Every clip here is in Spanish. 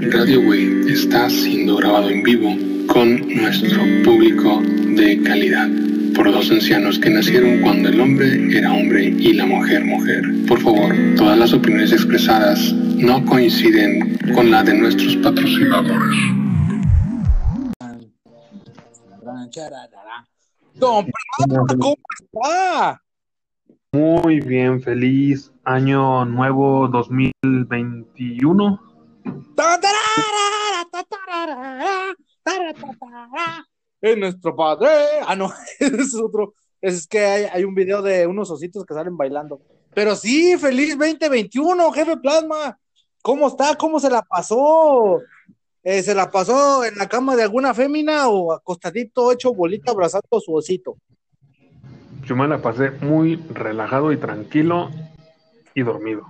Radio Way está siendo grabado en vivo con nuestro público de calidad por dos ancianos que nacieron cuando el hombre era hombre y la mujer mujer. Por favor, todas las opiniones expresadas no coinciden con la de nuestros patrocinadores. Don Prado, ¿cómo está? Muy bien, feliz año nuevo 2021. Es nuestro padre. Ah, no, es otro. Es que hay, hay un video de unos ositos que salen bailando. Pero sí, feliz 2021, jefe Plasma. ¿Cómo está? ¿Cómo se la pasó? Eh, ¿Se la pasó en la cama de alguna fémina o acostadito, hecho bolita, abrazando a su osito? Yo me la pasé muy relajado y tranquilo y dormido.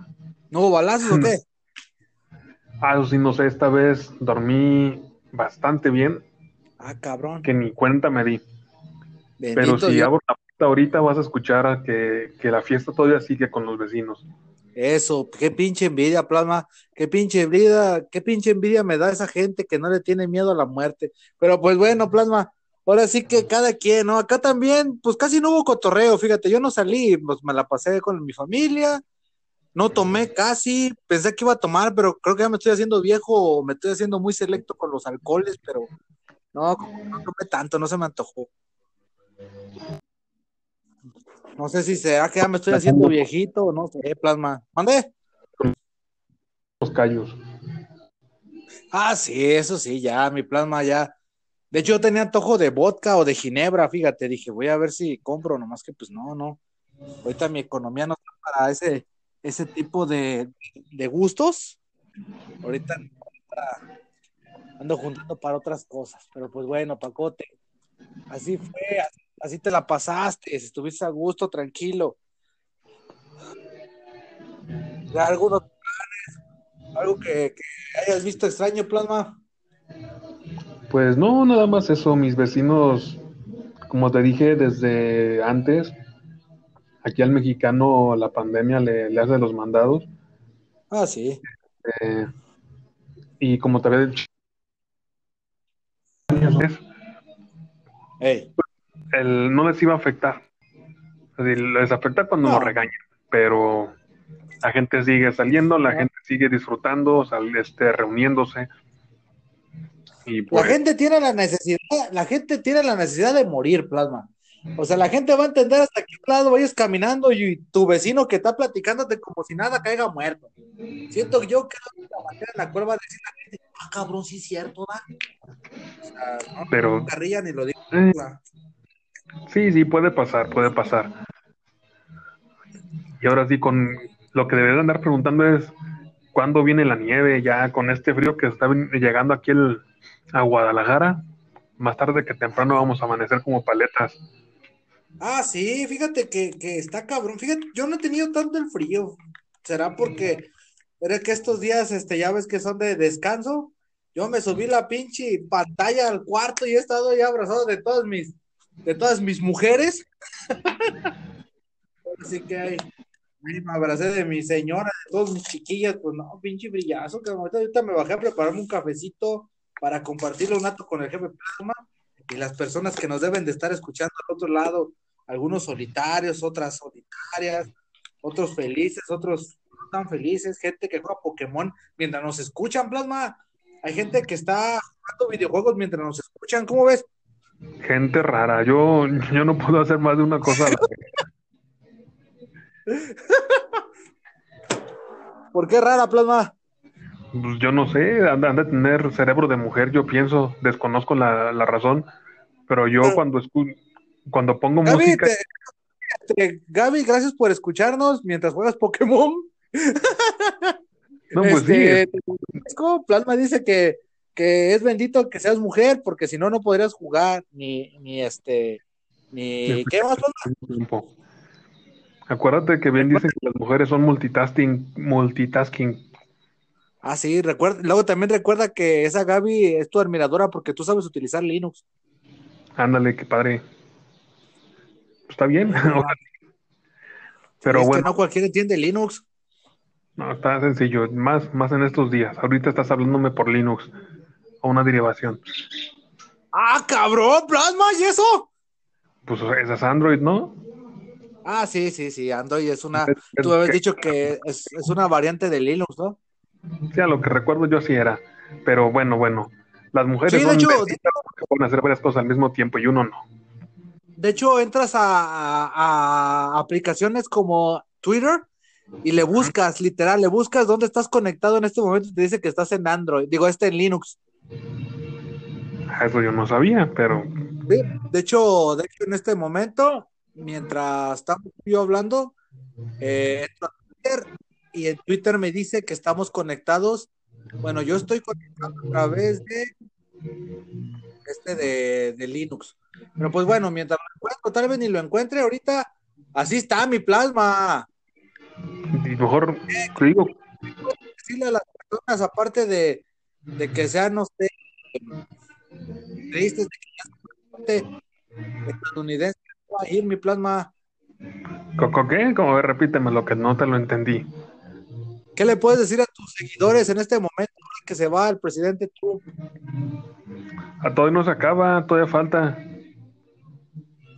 ¿No hubo balazos o qué? Ah, sí, no sé, esta vez dormí bastante bien, Ah, cabrón. que ni cuenta me di. Pero si Dios. abro la puerta ahorita vas a escuchar a que, que la fiesta todavía sigue con los vecinos. Eso, qué pinche envidia, Plasma, qué pinche envidia, qué pinche envidia me da esa gente que no le tiene miedo a la muerte. Pero pues bueno, Plasma, ahora sí que cada quien, ¿no? Acá también, pues casi no hubo cotorreo, fíjate, yo no salí, pues me la pasé con mi familia, no tomé casi, pensé que iba a tomar, pero creo que ya me estoy haciendo viejo, me estoy haciendo muy selecto con los alcoholes, pero no, no tomé tanto, no se me antojó. No sé si será que ya me estoy haciendo viejito o no sé, Plasma. ¿Mande? Los callos. Ah, sí, eso sí, ya, mi plasma ya. De hecho, yo tenía antojo de vodka o de ginebra, fíjate, dije, voy a ver si compro, nomás que pues no, no. Ahorita mi economía no está para ese, ese tipo de, de gustos. Ahorita, ando juntando para otras cosas, pero pues bueno, Pacote, así fue, así, te la pasaste, estuviste a gusto, tranquilo. ¿Ya algunos? ¿Algo que hayas visto extraño, Plasma? Pues no, nada más eso. Mis vecinos, como te dije desde antes, aquí al mexicano la pandemia le, le hace los mandados. Ah, sí. eh, y como te había dicho, Ey. el, no les iba a afectar. Les afecta cuando No. nos regañan, pero la gente sigue saliendo, la gente sigue disfrutando, sal- este, reuniéndose. Y La pues, gente tiene la necesidad, la gente tiene la necesidad de morir, Plasma. O sea, la gente va a entender hasta qué lado vayas caminando y tu vecino que está platicándote como si nada caiga muerto. Siento que yo que la manera en la cual va a decir la gente, ah, cabrón, sí es cierto, ¿va? O sea, no, pero no carrilla ni lo digo. eh, sí, sí, puede pasar, puede pasar. Y ahora sí, con lo que deberían andar preguntando es, ¿cuándo viene la nieve? Ya con este frío que está llegando aquí el- a Guadalajara, más tarde que temprano vamos a amanecer como paletas. Ah, sí, fíjate que, que está cabrón. Fíjate, yo no he tenido tanto el frío. ¿Será porque era que estos días, este, ya ves que son de descanso? Yo me subí la pinche pantalla al cuarto y he estado ya abrazado de todas mis, de todas mis mujeres. Así que ahí, ahí me abracé de mi señora, de todas mis chiquillas, pues no, pinche brillazo, que ahorita, ahorita me bajé a prepararme un cafecito para compartirlo un rato con el jefe Plasma y las personas que nos deben de estar escuchando al otro lado, algunos solitarios, otras solitarias, otros felices, otros no tan felices, gente que juega Pokémon mientras nos escuchan, Plasma. Hay gente que está jugando videojuegos mientras nos escuchan, ¿cómo ves? Gente rara, yo, yo no puedo hacer más de una cosa. a la vez. ¿Por qué rara, Plasma? Pues yo no sé, han, de tener cerebro de mujer, yo pienso, desconozco la, la razón, pero yo Ah. cuando escu- cuando pongo Gaby, música, te- te- Gaby, gracias por escucharnos mientras juegas Pokémon. no, pues Este, sí, Plasma dice que, que es bendito que seas mujer, porque si no, no podrías jugar, ni, ni este, ni, ¿qué más. Acuérdate que bien dicen que las mujeres son multitasking, multitasking. Ah, sí, recuerda, luego también recuerda que esa Gaby es tu admiradora porque tú sabes utilizar Linux. Ándale, qué padre. Está bien, pero es que bueno, no cualquiera entiende Linux. No, está sencillo, más, más en estos días. Ahorita estás hablándome por Linux o una derivación. ¡Ah, cabrón! ¡Plasma! ¿Y eso? Pues esa es Android, ¿no? Ah, sí, sí, sí. Android es una. Es- es Tú habías que- dicho que es, es una variante de Linux, ¿no? Sí, a lo que recuerdo yo sí era. Pero bueno, bueno. Las mujeres Sí, de son hecho- porque pueden hacer varias cosas al mismo tiempo y uno no. De hecho, entras a, a- a aplicaciones como Twitter y le buscas, literal, le buscas dónde estás conectado en este momento y te dice que estás en Android. Digo, este en Linux. Eso yo no sabía, pero Sí, De hecho, de hecho, en este momento, mientras estamos yo hablando, eh, entro a Twitter y en Twitter me dice que estamos conectados. Bueno, yo estoy conectado a través de este de, de Linux. Pero pues bueno, mientras lo encuentro, tal vez ni lo encuentre ahorita. Así está mi plasma. y mejor te digo, Decirle a las personas, aparte de, de que sean, no sé, tristes, de que estadounidense, va a ir mi plasma. ¿Coco qué? Como repíteme lo que no te lo entendí. ¿Qué le puedes decir a tus seguidores en este momento que se va el presidente Trump? A todavía no se acaba, todavía falta.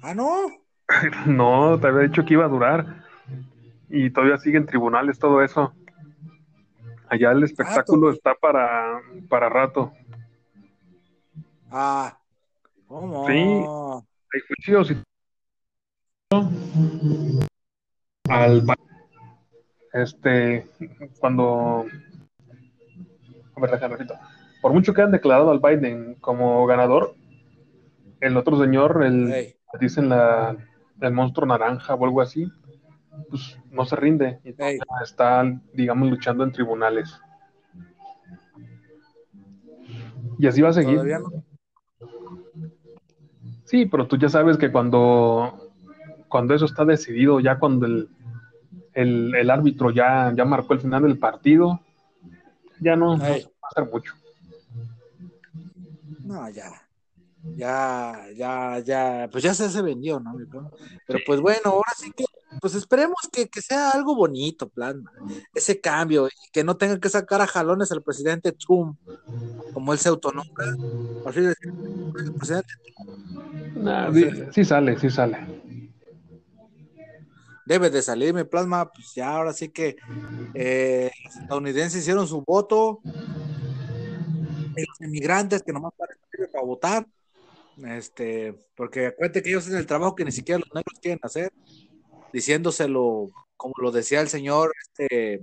Ah, no. No, te había dicho que iba a durar. Y todavía sigue en tribunales todo eso. Allá el espectáculo Rato. está para, para rato. Ah, ¿cómo? Sí. Hay juicios y al este cuando a ver, déjame por mucho que han declarado al Biden como ganador el otro señor el. Dicen la el monstruo naranja o algo así pues no se rinde y Ey. está digamos luchando en tribunales y así va a seguir no. Sí, pero tú ya sabes que cuando, cuando eso está decidido, ya cuando el, el, el árbitro ya, ya marcó el final del partido, ya no, no Ey. se va a hacer mucho. No, ya. Ya, ya, ya, pues ya se, se vendió, ¿no? Pero pues bueno, ahora sí que, pues esperemos que, que sea algo bonito, plasma. Ese cambio, y que no tenga que sacar a jalones al presidente Trump, como él se autonombra. Así de el presidente Nah, sí, sí sale, sí sale. debe de salir mi plasma, pues ya ahora sí que eh, los estadounidenses hicieron su voto, y los inmigrantes que nomás para, para votar, este, porque acuérdate que ellos en el trabajo que ni siquiera los negros quieren hacer, diciéndoselo, como lo decía el señor, este,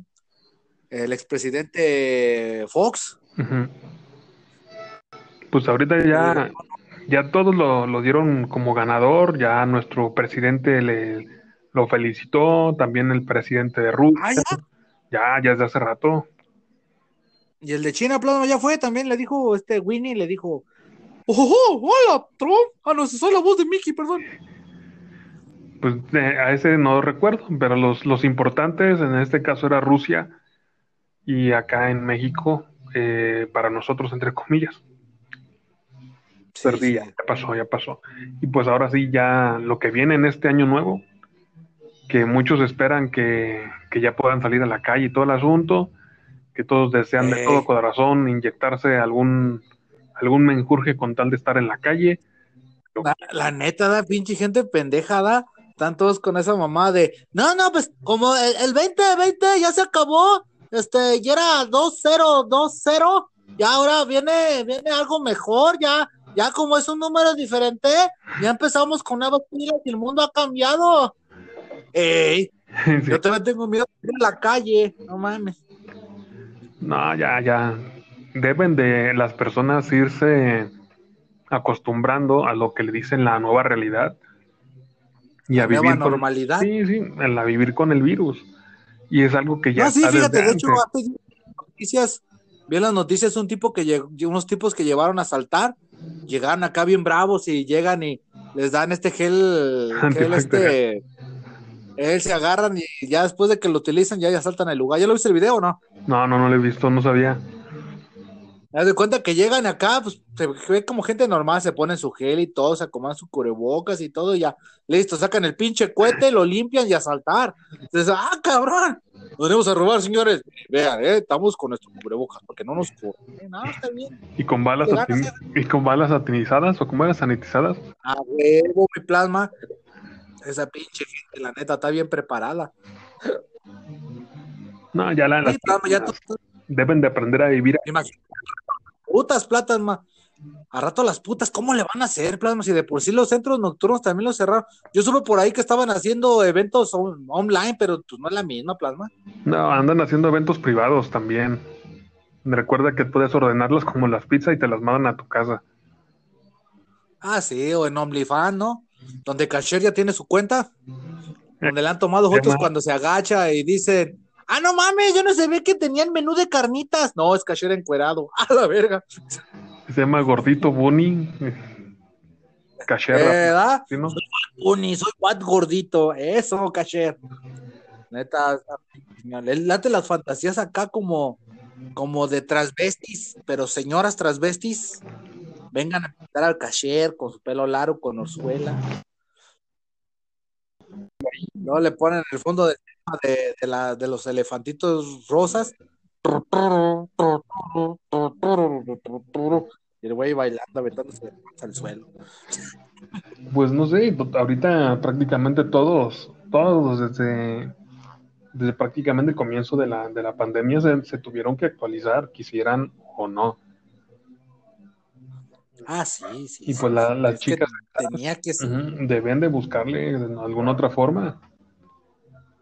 el expresidente Fox. Pues ahorita ya, ya todos lo, lo dieron como ganador, ya nuestro presidente le lo felicitó, también el presidente de Rusia, ah, ya, ya, ya desde hace rato. y el de China, plasma, ya fue, también le dijo, este Winnie le dijo, ¡Oh, hola, Trump! Ah, no, soy la voz de Mickey, perdón. Pues eh, a ese no recuerdo, pero los, los importantes en este caso era Rusia y acá en México, eh, para nosotros, entre comillas, perdí, ya, ya pasó, ya pasó. Y pues ahora sí, ya lo que viene en este año nuevo, que muchos esperan que, que ya puedan salir a la calle y todo el asunto, que todos desean de todo corazón inyectarse algún, algún menjurje con tal de estar en la calle. La, la neta, da pinche gente pendeja, da. Están todos con esa mamá de, no, no, pues como el, el 2020 ya se acabó, este, ya era 2-0, 2-0, ya ahora viene, viene algo mejor, ya, ya como es un número diferente, ya empezamos con nuevas pilas y el mundo ha cambiado. Ey, Sí. yo también tengo miedo de ir a la calle, no mames. No, ya, ya. Deben de las personas irse acostumbrando a lo que le dicen la nueva realidad y a Nueva vivir con normalidad. sí, sí, la vivir con el virus. Y es algo que ya No, sí, está fíjate, desde de hecho, antes. noticias, vi en las noticias un tipo que llegó, unos tipos que llevaron a saltar, llegaron acá bien bravos y llegan y les dan este gel, gel este, él se agarran y ya después de que lo utilizan ya, ya saltan el lugar. ¿Ya lo viste el video o no? No, no, no lo he visto, no sabía. Haz de cuenta que llegan acá, pues se ve como gente normal, se ponen su gel y todo, se acomodan su cubrebocas y todo, y ya, listo, sacan el pinche cohete, lo limpian y a saltar. Entonces, ah, cabrón, nos venimos a robar, señores. Vean, eh, estamos con nuestro cubrebocas, porque no nos corren. No, está bien. ¿Y con balas, ¿y con balas satinizadas o con balas sanitizadas? A huevo, mi plasma. Esa pinche gente, la neta, está bien preparada. No, ya la, Sí, plasma, ya tú, deben de aprender a vivir. Imagínate, putas, plasma. A rato las putas, ¿cómo le van a hacer, plasma? Si de por sí los centros nocturnos también los cerraron. Yo supe por ahí que estaban haciendo eventos on- online, pero pues no es la misma, plasma. No, andan haciendo eventos privados también. Recuerda que puedes ordenarlas como las pizzas y te las mandan a tu casa. Ah, sí, o en OnlyFans, ¿no? Donde Cashier ya tiene su cuenta, donde le han tomado fotos cuando se agacha y dicen, ah, no mames, yo no se ve que tenían menú de carnitas. No, es Cashier encuerado. A la verga. Se llama Gordito Bunny. Cacherra. Eh, ¿Verdad? ¿sí, no? Uni, soy Wat gordito. Eso, Cashier. Neta, late las fantasías acá como, como de transvestis, pero señoras transvestis, vengan a pintar al Cashier con su pelo largo, con orzuela. Luego le ponen el fondo de, de, de la, de los elefantitos rosas. Y el güey bailando, aventándose al suelo. Pues no sé, to- ahorita prácticamente todos, todos desde, desde prácticamente el comienzo de la, de la pandemia se, se tuvieron que actualizar, quisieran o no. Ah, sí, sí. Y sí, pues la- sí, las es que chicas tenía que deben de buscarle de alguna otra forma.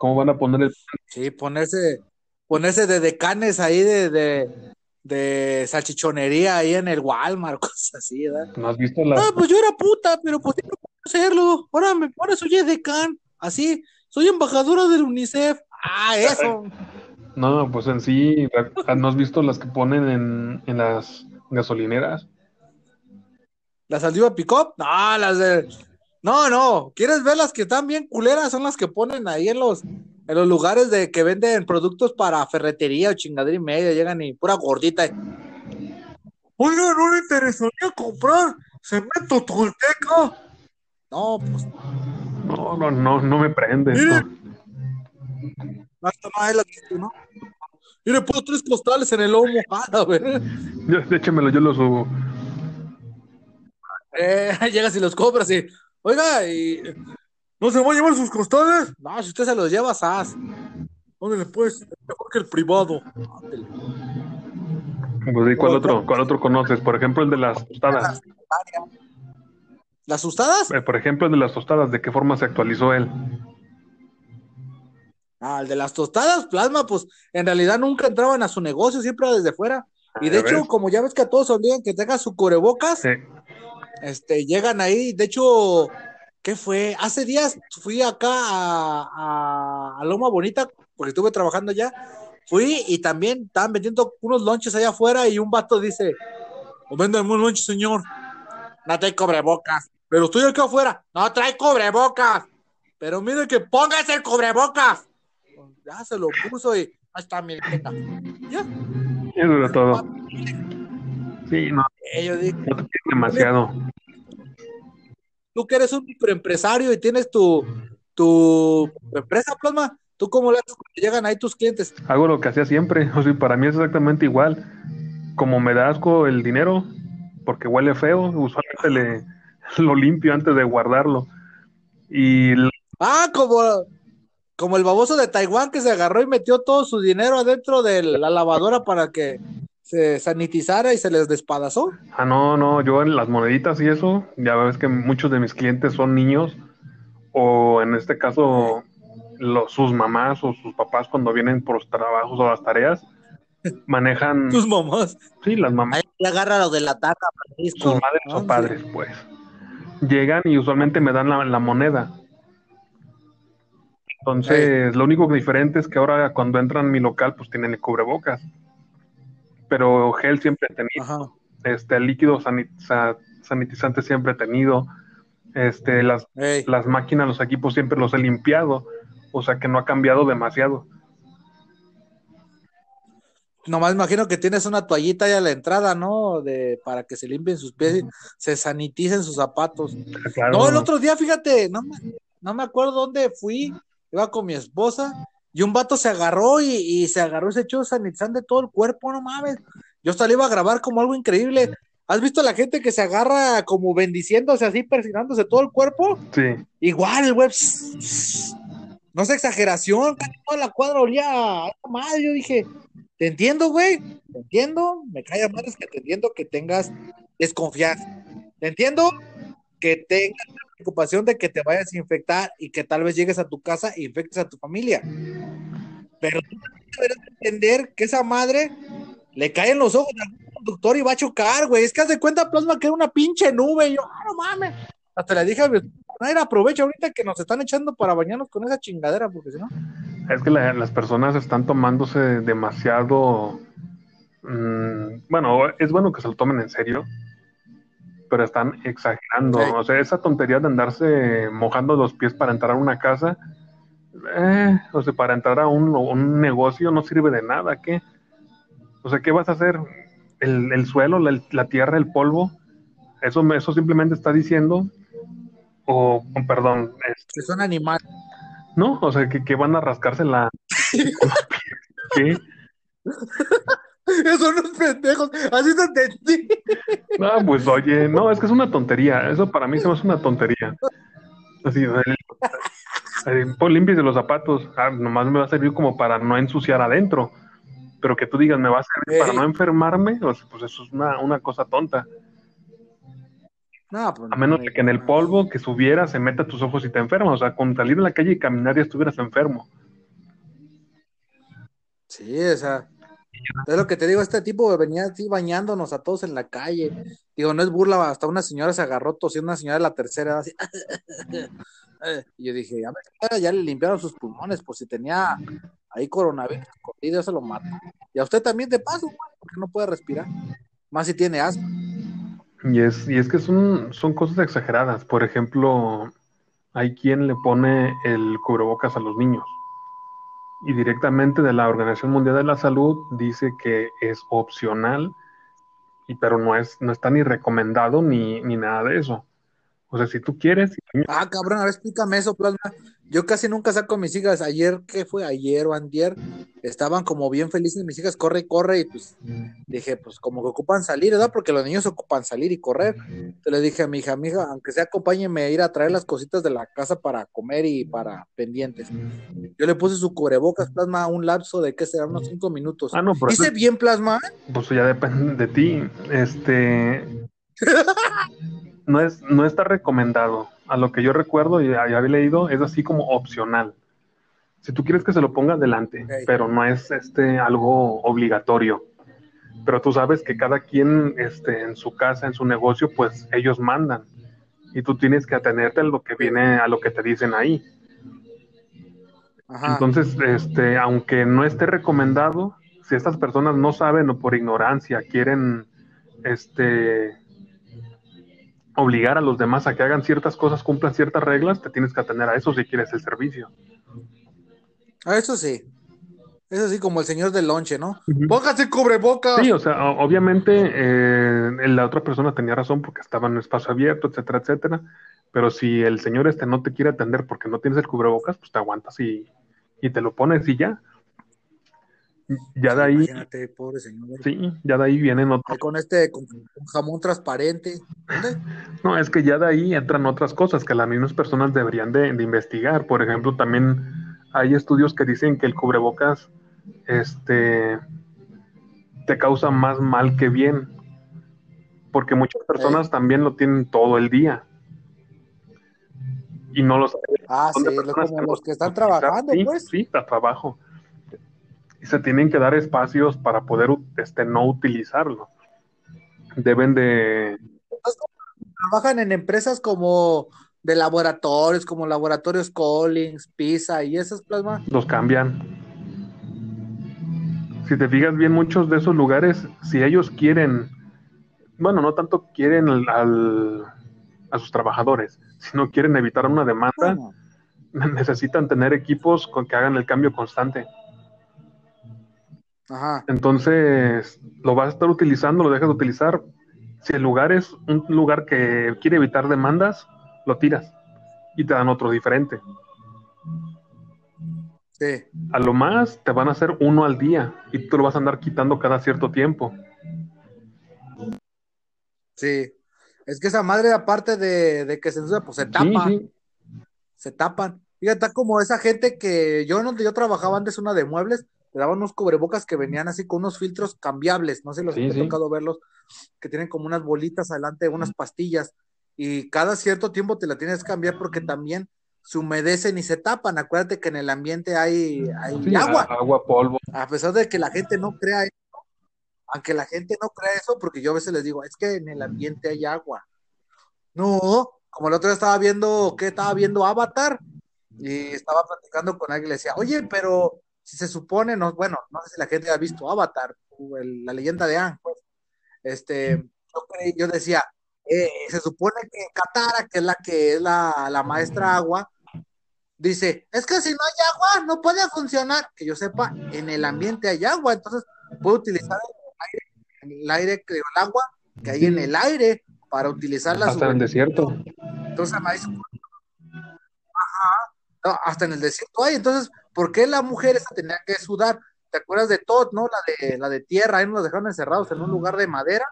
¿Cómo van a poner el... Sí, ponerse, ponerse de decanes ahí de, de, de salchichonería ahí en el Walmart, cosas así, ¿verdad? ¿No has visto las... Ah, pues yo era puta, pero pues yo no puedo hacerlo. Ahora me ahora soy decán, así, soy embajadora del UNICEF. Ah, eso. No, pues en sí, ¿no has visto las que ponen en, en las gasolineras? ¿La Saldiva Pickup? No, las de. No, no. ¿Quieres ver las que están bien culeras? Son las que ponen ahí en los, en los lugares de que venden productos para ferretería o chingadera y media. Llegan y pura gordita. y, Oiga, ¿no le interesaría comprar cemento tolteca? No, pues No, no, no, no me prende Mire. hasta más la que ¿no? Mire, puedo tres costales en el lomo. Ah, a ver. Échemelo, yo lo subo. Eh, llegas y los compras y, oiga, y ¿no se va a llevar sus costales? No, si usted se los lleva, sas. ¿Dónde pues? Es mejor que el privado. Pues, ¿y ¿cuál otro, cuál otro conoces? Por ejemplo, el de las tostadas. ¿Las asustadas? Eh, Por ejemplo, el de las tostadas, ¿de qué forma se actualizó él? Ah, el de las tostadas, plasma, pues en realidad nunca entraban a su negocio, siempre desde fuera. Y de ¿Ya hecho, ves? como ya ves que a todos obligan que tenga su cubrebocas, Sí. Este, llegan ahí. De hecho, ¿qué fue? Hace días fui acá a, a- a Loma Bonita, porque estuve trabajando allá. Fui y también estaban vendiendo unos lonches allá afuera y un vato dice, "O venden un lonche, señor. No trae cubrebocas. Pero estoy acá afuera. No trae cubrebocas. Pero mire que póngase el cubrebocas. Ya se lo puso y ahí está mi. Ya. Eso era todo. Sí, no, Te pides demasiado. tú que eres un microempresario y tienes tu, tu empresa, Plasma, ¿tú cómo le haces cuando llegan ahí tus clientes? Hago lo que hacía siempre. O sea, para mí es exactamente igual. Como me da asco el dinero, porque huele feo, usualmente le, lo limpio antes de guardarlo. Y Ah, como, como el baboso de Taiwán que se agarró y metió todo su dinero adentro de la lavadora para que se sanitizara y se les despadazó. Ah, no, no, yo en las moneditas y eso, ya ves que muchos de mis clientes son niños, o en este caso, los, sus mamás o sus papás cuando vienen por los trabajos o las tareas, manejan, Tus mamás. sí, las mamás, Ahí agarra lo de la taca, Francisco. sus madres Ah, o padres, pues. Llegan y usualmente me dan la, la moneda. Entonces, lo único que diferente es que ahora cuando entran a mi local, pues tienen el cubrebocas. Pero gel siempre he tenido. Ajá. este líquido sanit- sa- sanitizante siempre he tenido, este, las, las máquinas, los equipos siempre los he limpiado, o sea que no ha cambiado demasiado. nomás imagino que tienes una toallita ahí a la entrada, ¿no? De, para que se limpien sus pies, y se saniticen sus zapatos. Claro. No, el otro día, fíjate, no me, no me acuerdo dónde fui, iba con mi esposa y un vato se agarró y, y se agarró y se echó sanitizante de todo el cuerpo, no mames. Yo hasta le iba a grabar como algo increíble. ¿Has visto a la gente que se agarra como bendiciéndose así, persinándose todo el cuerpo? Sí. Igual, güey. No es exageración, casi toda la cuadra olía a madre. Yo dije, te entiendo, güey. Te entiendo. Me cae a madres que te entiendo que tengas desconfianza. Te entiendo que tengas preocupación de que te vayas a infectar y que tal vez llegues a tu casa e infectes a tu familia. Pero tú deberías entender que esa madre le caen los ojos a algún conductor y va a chocar, güey. Es que haz de cuenta, plasma, que era una pinche nube. Y yo, ah, no mames. Hasta le dije a mi esposa, aprovecha ahorita que nos están echando para bañarnos con esa chingadera, porque si no. Es que la- las personas están tomándose demasiado. mm, bueno, es bueno que se lo tomen en serio, pero están exagerando. Sí. O sea, esa tontería de andarse mojando los pies para entrar a una casa, eh, o sea, para entrar a un, un negocio no sirve de nada. ¿Qué? O sea, ¿qué vas a hacer? El, el suelo, la, la tierra, el polvo, eso, eso simplemente está diciendo, o, o perdón, este, Que son animales. no, o sea, que, que van a rascarse la... ¿Qué? Son unos pendejos. Así te entendí. No, pues oye, no, es que es una tontería. Eso para mí se me hace una tontería. Así, eh, eh, pues límpiese los zapatos. Ah, nomás me va a servir como para no ensuciar adentro. Pero que tú digas, me va a servir para Ey. no enfermarme, pues eso es una, una cosa tonta. No, pues, A menos no, de que en el polvo que subiera se meta a tus ojos y te enfermas. O sea, con salir a la calle y caminar ya estuvieras enfermo. Sí, o sea, es lo que te digo, este tipo venía así bañándonos a todos en la calle. Digo, no es burla, hasta una señora se agarró tosiendo, una señora de la tercera, así. Y yo dije, ya, ya le limpiaron sus pulmones, por si tenía ahí coronavirus escondido, se lo mata. Y a usted también de paso, güey, porque no puede respirar. Más si tiene asma. Y es, y es que son, son cosas exageradas. Por ejemplo, hay quien le pone el cubrebocas a los niños. Y directamente de la Organización Mundial de la Salud dice que es opcional, y, pero no, es, no está ni recomendado ni, ni nada de eso. O sea, si tú quieres, Ah, cabrón, a ver, explícame eso, plasma. Yo casi nunca saco a mis hijas. Ayer, ¿qué fue? Ayer o antier, estaban como bien felices mis hijas, corre y corre, y pues dije, pues como que ocupan salir, ¿verdad? Porque los niños ocupan salir y correr. Te le dije a mi hija, mi hija, aunque sea acompáñeme a ir a traer las cositas de la casa para comer y para pendientes. Yo le puse su cubrebocas, plasma, un lapso de, ¿qué será? Unos cinco minutos. ah, no, pero eso- Hice bien, plasma. pues ya depende de ti. Este no es, no está recomendado. A lo que yo recuerdo y había leído, es así como opcional. Si tú quieres que se lo ponga adelante, pero no es este algo obligatorio. Pero tú sabes que cada quien este, en su casa, en su negocio, pues ellos mandan. Y tú tienes que atenerte a lo que viene, a lo que te dicen ahí. Ajá. Entonces, este, aunque no esté recomendado, si estas personas no saben o por ignorancia quieren este obligar a los demás a que hagan ciertas cosas, cumplan ciertas reglas, te tienes que atener a eso si quieres el servicio. Ah, eso sí. Eso sí, como el señor del lonche, ¿no? Póngase cubrebocas. Sí, o sea, obviamente eh, la otra persona tenía razón porque estaba en un espacio abierto, etcétera, etcétera. Pero si el señor este no te quiere atender porque no tienes el cubrebocas, pues te aguantas y, y te lo pones y ya. Ya de ahí, Imagínate, pobre señor. sí, ya de ahí vienen otros. Con este, con, con jamón transparente. ¿Dónde? No, es que ya de ahí entran otras cosas que las mismas personas deberían de, de investigar. Por ejemplo, también hay estudios que dicen que el cubrebocas este, te causa más mal que bien. Porque muchas personas también lo tienen todo el día. Y no lo saben. Ah, sí, como los lo que están trabajando, sí, pues. Sí, a trabajo. Y se tienen que dar espacios para poder este, no utilizarlo. Deben de, Trabajan en empresas como de laboratorios, como laboratorios Collins, PISA y esas plasma. los cambian. Si te fijas bien, muchos de esos lugares, si ellos quieren, bueno, no tanto quieren al, al- a sus trabajadores, sino quieren evitar una demanda, Bueno, necesitan tener equipos con que hagan el cambio constante. Ajá. Entonces, lo vas a estar utilizando, lo dejas de utilizar. Si el lugar es un lugar que quiere evitar demandas, lo tiras y te dan otro diferente. Sí. A lo más te van a hacer uno al día y tú lo vas a andar quitando cada cierto tiempo. Sí. Es que esa madre, aparte de, de que se ensucia, pues se tapa. Sí, sí. Se tapan. Fíjate, como esa gente que yo donde yo trabajaba antes, una de muebles, le daban unos cubrebocas que venían así con unos filtros cambiables. No sé si los Sí, he sí. tocado verlos, que tienen como unas bolitas adelante, unas pastillas. Y cada cierto tiempo te la tienes que cambiar porque también se humedecen y se tapan. Acuérdate que en el ambiente hay, hay Sí, agua. polvo. A pesar de que la gente no crea eso, aunque la gente no crea eso, porque yo a veces les digo, es que en el ambiente hay agua. No, como el otro día estaba viendo, ¿qué? Estaba viendo Avatar y estaba platicando con alguien y le decía, oye, pero si se supone, no, bueno, no sé si la gente ha visto Avatar, o el- la leyenda de Aang, pues, este, yo, creí- yo decía, eh, se supone que Katara, que es la que es la, la maestra agua, dice, es que si no hay agua, no puede funcionar. Que yo sepa, en el ambiente hay agua, entonces puedo utilizar el aire, el aire el agua que hay en el aire para utilizarla. Hasta en el desierto. Entonces ajá, no, hasta en el desierto hay. Entonces, ¿por qué la mujer esa tenía que sudar? ¿Te acuerdas de Todd, no? La de, la de tierra, ahí nos dejaron encerrados en un lugar de madera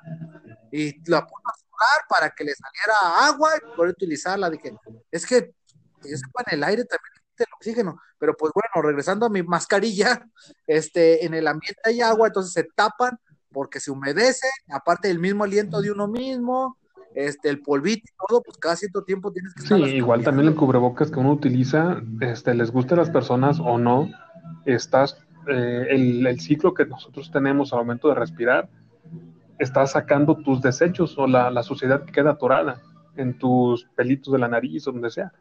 y la puso a sudar para que le saliera agua y poder utilizarla. Dije, es que, yo sepa, en el aire también el oxígeno. Pero pues bueno, regresando a mi mascarilla, este, en el ambiente hay agua, entonces se tapan porque se humedece, aparte del mismo aliento de uno mismo, este, el polvito y todo, pues cada cierto tiempo tienes que Sí, estarlas igual también el cubrebocas que uno utiliza, este, les guste a las personas o no, estás, eh, el, el ciclo que nosotros tenemos al momento de respirar, estás sacando tus desechos o la, la suciedad que queda atorada en tus pelitos de la nariz o donde sea.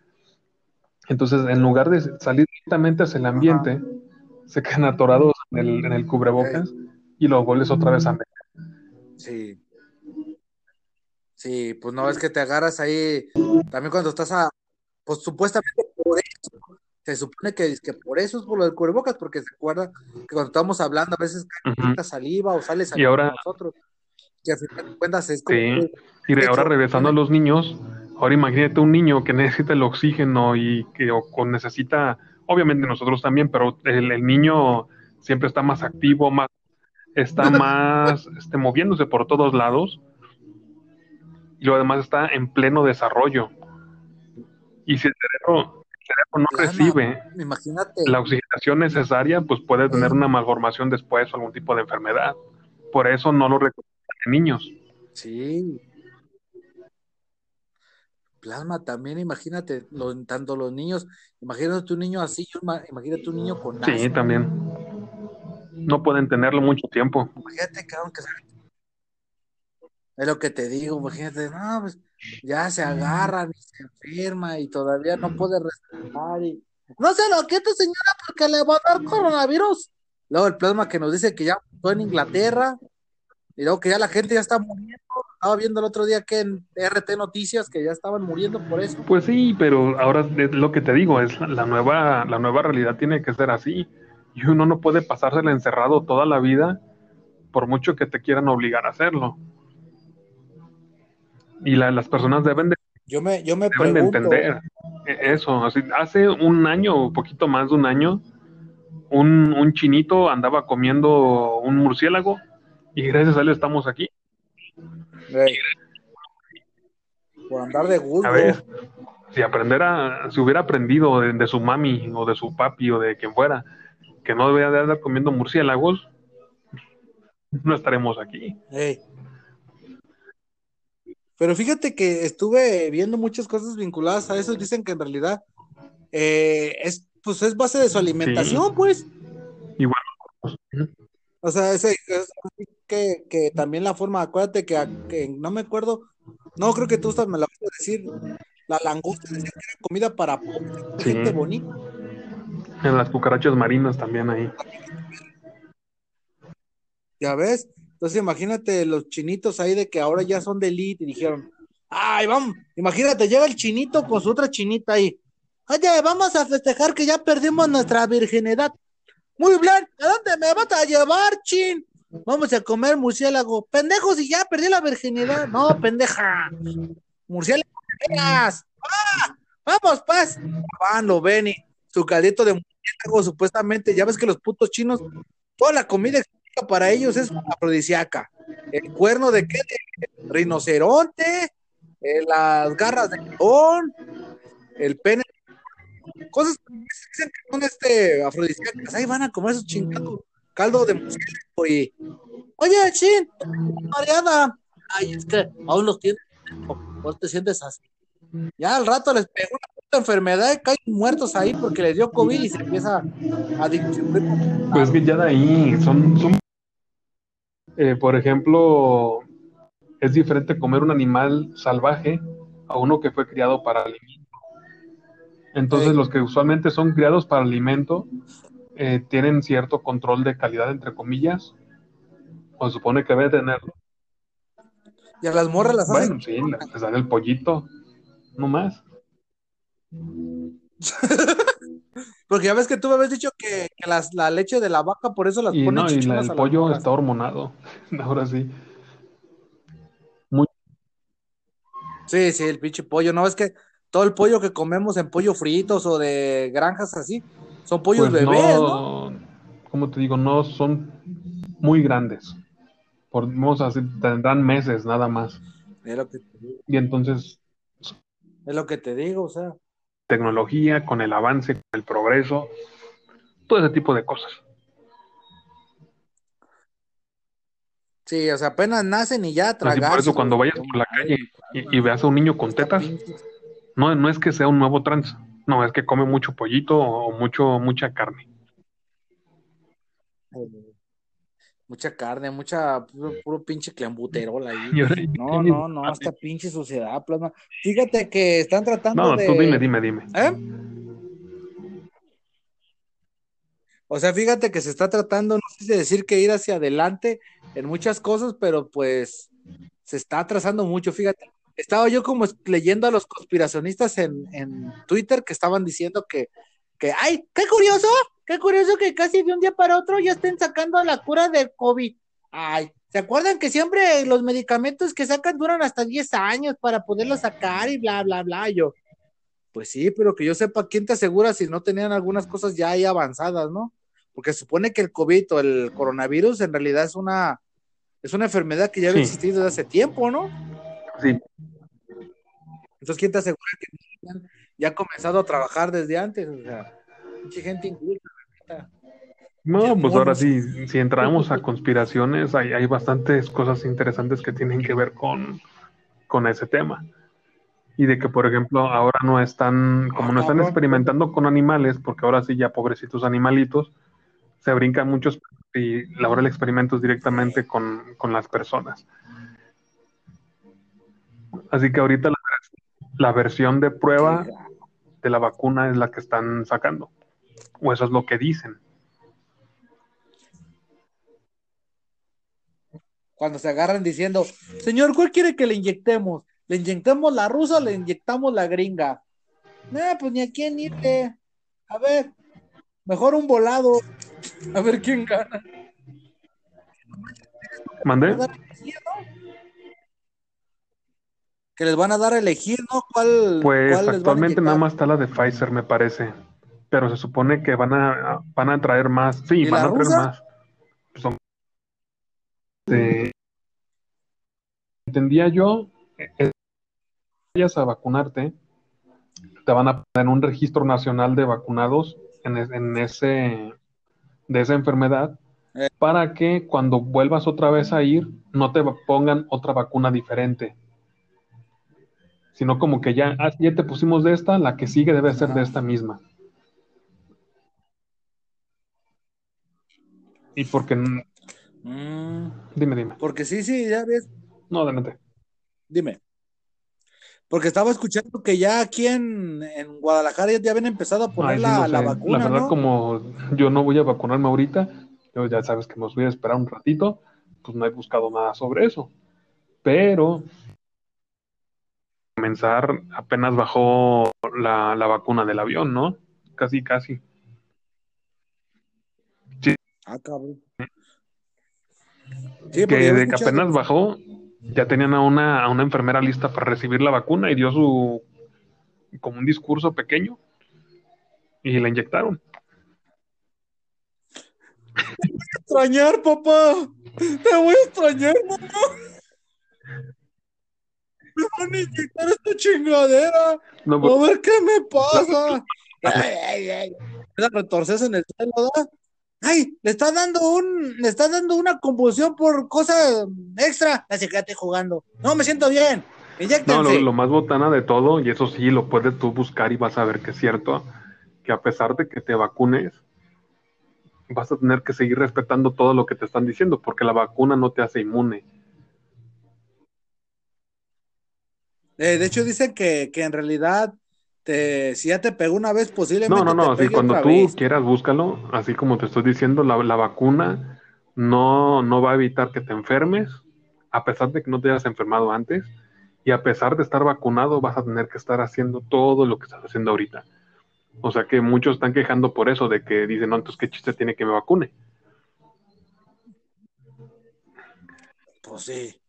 Entonces, en lugar de salir directamente hacia el ambiente, se quedan atorados en el, en el cubrebocas y lo vuelves otra vez a meter. Sí. Sí, pues no, es que te agarras ahí, también cuando estás a, pues supuestamente por eso, se supone que, que por eso es por lo del cubrebocas, porque se acuerda que cuando estamos hablando a veces Ujú. poquita saliva o sale Y saliva ahora, de nosotros, que al final de cuentas es como sí, que, y de ahora hecho, regresando a los niños, ahora imagínate un niño que necesita el oxígeno y que o, o necesita, obviamente nosotros también, pero el, el niño siempre está más activo, más, está más este, moviéndose por todos lados y lo demás está en pleno desarrollo. Y si el cerebro, el cerebro no recibe imagínate, la oxigenación necesaria, pues puede tener Sí. una malformación después o algún tipo de enfermedad. Por eso no lo recomiendan en niños. sí, plasma también, imagínate, lo- tanto los niños, imagínate un niño así, imagínate un niño con Sí, asma, también. No pueden tenerlo mucho tiempo. imagínate, cabrón, que se Es lo que te digo, imagínate, no, pues ya se agarran y se enferma y todavía no puede respirar y no se lo quite señora porque le va a dar coronavirus. Luego el plasma que nos dice que ya fue en Inglaterra y luego que ya la gente ya está muriendo. Estaba viendo el otro día que en RT Noticias que ya estaban muriendo por eso. Pues sí, pero ahora es lo que te digo, es la nueva, la nueva realidad tiene que ser así. Y uno no puede pasársela encerrado toda la vida por mucho que te quieran obligar a hacerlo. Y la- las personas deben de, Yo me, yo me deben de entender eso. Así, hace un año, poquito más de un año, un, un chinito andaba comiendo un murciélago y gracias a él estamos aquí. por andar de gusto. A ver, si aprendiera, si hubiera aprendido de, de su mami o de su papi o de quien fuera, que no debería de andar comiendo murciélagos, no estaremos aquí. Ey. Pero fíjate que estuve viendo muchas cosas vinculadas a eso. Dicen que en realidad eh, es, pues es base de su alimentación, pues. Igual, O sea, ese, es que, que también la forma, acuérdate que, que no me acuerdo, no creo que tú me la vas a decir. La langosta decía que era comida para pobres, Sí. gente bonita. en las cucarachas marinas también ahí. Ya ves. Entonces imagínate los chinitos ahí de que ahora ya son de elite y dijeron, ay, vamos, imagínate, llega el chinito con su otra chinita ahí. Oye, vamos a festejar que ya perdimos nuestra virginidad. Muy bien, ¿a dónde me vas a llevar, chin? Vamos a comer murciélago. Pendejos, y ya perdí la virginidad. No, pendeja. Murciélago. ¡Ah! Vamos, pues. Van, lo ven y su caldito de murciélago, supuestamente. Ya ves que los putos chinos, toda la comida para ellos es afrodisíaca. El cuerno de qué? De rinoceronte, eh, las garras de león, el pene. Cosas que dicen que son este afrodisíacas. Ahí van a comer esos chingados caldo de murciélago y. Oye, chin, mareada. Ay, es que aún los tienes. Vos te sientes así. Ya al rato les pegó una puta enfermedad y caen muertos ahí porque les dio COVID y se empieza a distribuir. Pues que ya de ahí son, son eh, por ejemplo, es diferente comer un animal salvaje a uno que fue criado para alimento. Entonces, Sí. los que usualmente son criados para alimento eh, tienen cierto control de calidad, entre comillas, o se supone que debe tenerlo. Y a las morras las hacen. Bueno, sí, les dan el pollito, no más. Porque ya ves que tú me habías dicho que, que las, la leche de la vaca, por eso las Y ponen no, y la- el las pollo está hormonado, ahora sí. Sí, sí, el pinche pollo. No es que todo el pollo que comemos en pollo fritos o de granjas así, son pollos Pues bebés, ¿no? no, como te digo, no son muy grandes. Por, vamos a decir, tendrán meses nada más. Es lo que te digo, Y entonces, es lo que te digo, o sea. Tecnología, con el avance, con el progreso, todo ese tipo de cosas. Sí, o sea, apenas nacen y ya Así por eso cuando vayas por la calle y, y veas a un niño con tetas, no, no es que sea un nuevo trans, no, es que come mucho pollito o mucho, mucha carne. Mucha carne, mucha, puro, puro pinche clembuterol ahí. No, no, no, esta pinche sociedad, plasma. Fíjate que están tratando No, de. tú dime, dime, dime. ¿Eh? O sea, fíjate que se está tratando, no sé si decir que ir hacia adelante en muchas cosas, pero pues se está atrasando mucho, fíjate. Estaba yo como leyendo a los conspiracionistas en, en Twitter que estaban diciendo que, que, ay, qué curioso, qué curioso que casi de un día para otro ya estén sacando la cura del COVID. Ay, ¿se acuerdan que siempre los medicamentos que sacan duran hasta 10 años para poderlos sacar y bla, bla, bla? Yo, pues sí, pero que yo sepa, ¿quién te asegura si no tenían algunas cosas ya ahí avanzadas, no? Porque se supone que el COVID o el coronavirus en realidad es una, es una enfermedad que ya había Sí. existido desde hace tiempo, ¿no? Sí, Entonces, ¿quién te asegura que ya comenzado a trabajar desde antes? O sea, mucha gente inculta. la. No, pues ahora sí, si entramos a conspiraciones, hay, hay bastantes cosas interesantes que tienen que ver con, con ese tema. Y de que, por ejemplo, ahora no están, como no están cabrón. experimentando con animales, porque ahora sí ya pobrecitos animalitos, se brincan muchos y ahora el experimento es directamente con, con las personas. Así que ahorita la, la versión de prueba de la vacuna es la que están sacando. O eso es lo que dicen. Cuando se agarran diciendo, señor, ¿cuál quiere que le inyectemos? ¿Le inyectamos la rusa o le inyectamos la gringa? Nah, pues ni a quién irle. A ver, mejor un volado. A ver quién gana. ¿Mandé? Que les van a dar a elegir, ¿no? ¿Cuál, Pues cuál les van a actualmente nada más está la de Pfizer, me parece. Pero se supone que van a, van a traer más. Sí, ¿Y van a traer más. Son- Este, entendía yo, eh, vayas a vacunarte, te van a poner un registro nacional de vacunados en, es- en ese de esa enfermedad Eh. para que cuando vuelvas otra vez a ir no te pongan otra vacuna diferente. Sino como que ya, ah, ya te pusimos de esta, la que sigue debe ser de esta misma. Y porque, Mm, dime, dime. porque sí, sí, ya ves. No, adelante. Dime. Porque estaba escuchando que ya aquí en, en Guadalajara ya, habían empezado a poner Ay, sí, la, no la sé. vacuna, La verdad, ¿no? como yo no voy a vacunarme ahorita, yo ya sabes que me voy a esperar un ratito, pues no he buscado nada sobre eso. Pero comenzar apenas bajó la, la vacuna del avión, ¿no? Casi, casi. Ah, cabrón. que de que apenas bajó, ya tenían a una, a una enfermera lista para recibir la vacuna y dio su como un discurso pequeño y la inyectaron. Te voy a extrañar, papá. Te voy a extrañar, papá. Me van a inyectar esta chingadera. No, pues, A ver qué me pasa. Ay, ay, ay. Retorcerse en el suelo, ¿verdad? Ay, le está dando un, le está dando una convulsión por cosa extra. Así quédate jugando. No, me siento bien. no, Inyéctense. lo, lo más botana de todo, y eso sí lo puedes tú buscar y vas a ver que es cierto, que a pesar de que te vacunes, vas a tener que seguir respetando todo lo que te están diciendo, porque la vacuna no te hace inmune. Eh, de hecho, dicen que, que en realidad, te, si ya te pegó una vez, posiblemente. No, no, no, te así cuando tú vez. quieras, búscalo, así como te estoy diciendo, la, la vacuna no, no va a evitar que te enfermes, a pesar de que no te hayas enfermado antes, y a pesar de estar vacunado, vas a tener que estar haciendo todo lo que estás haciendo ahorita. O sea que muchos están quejando por eso, de que dicen, no, entonces qué chiste tiene que me vacune. Pues sí.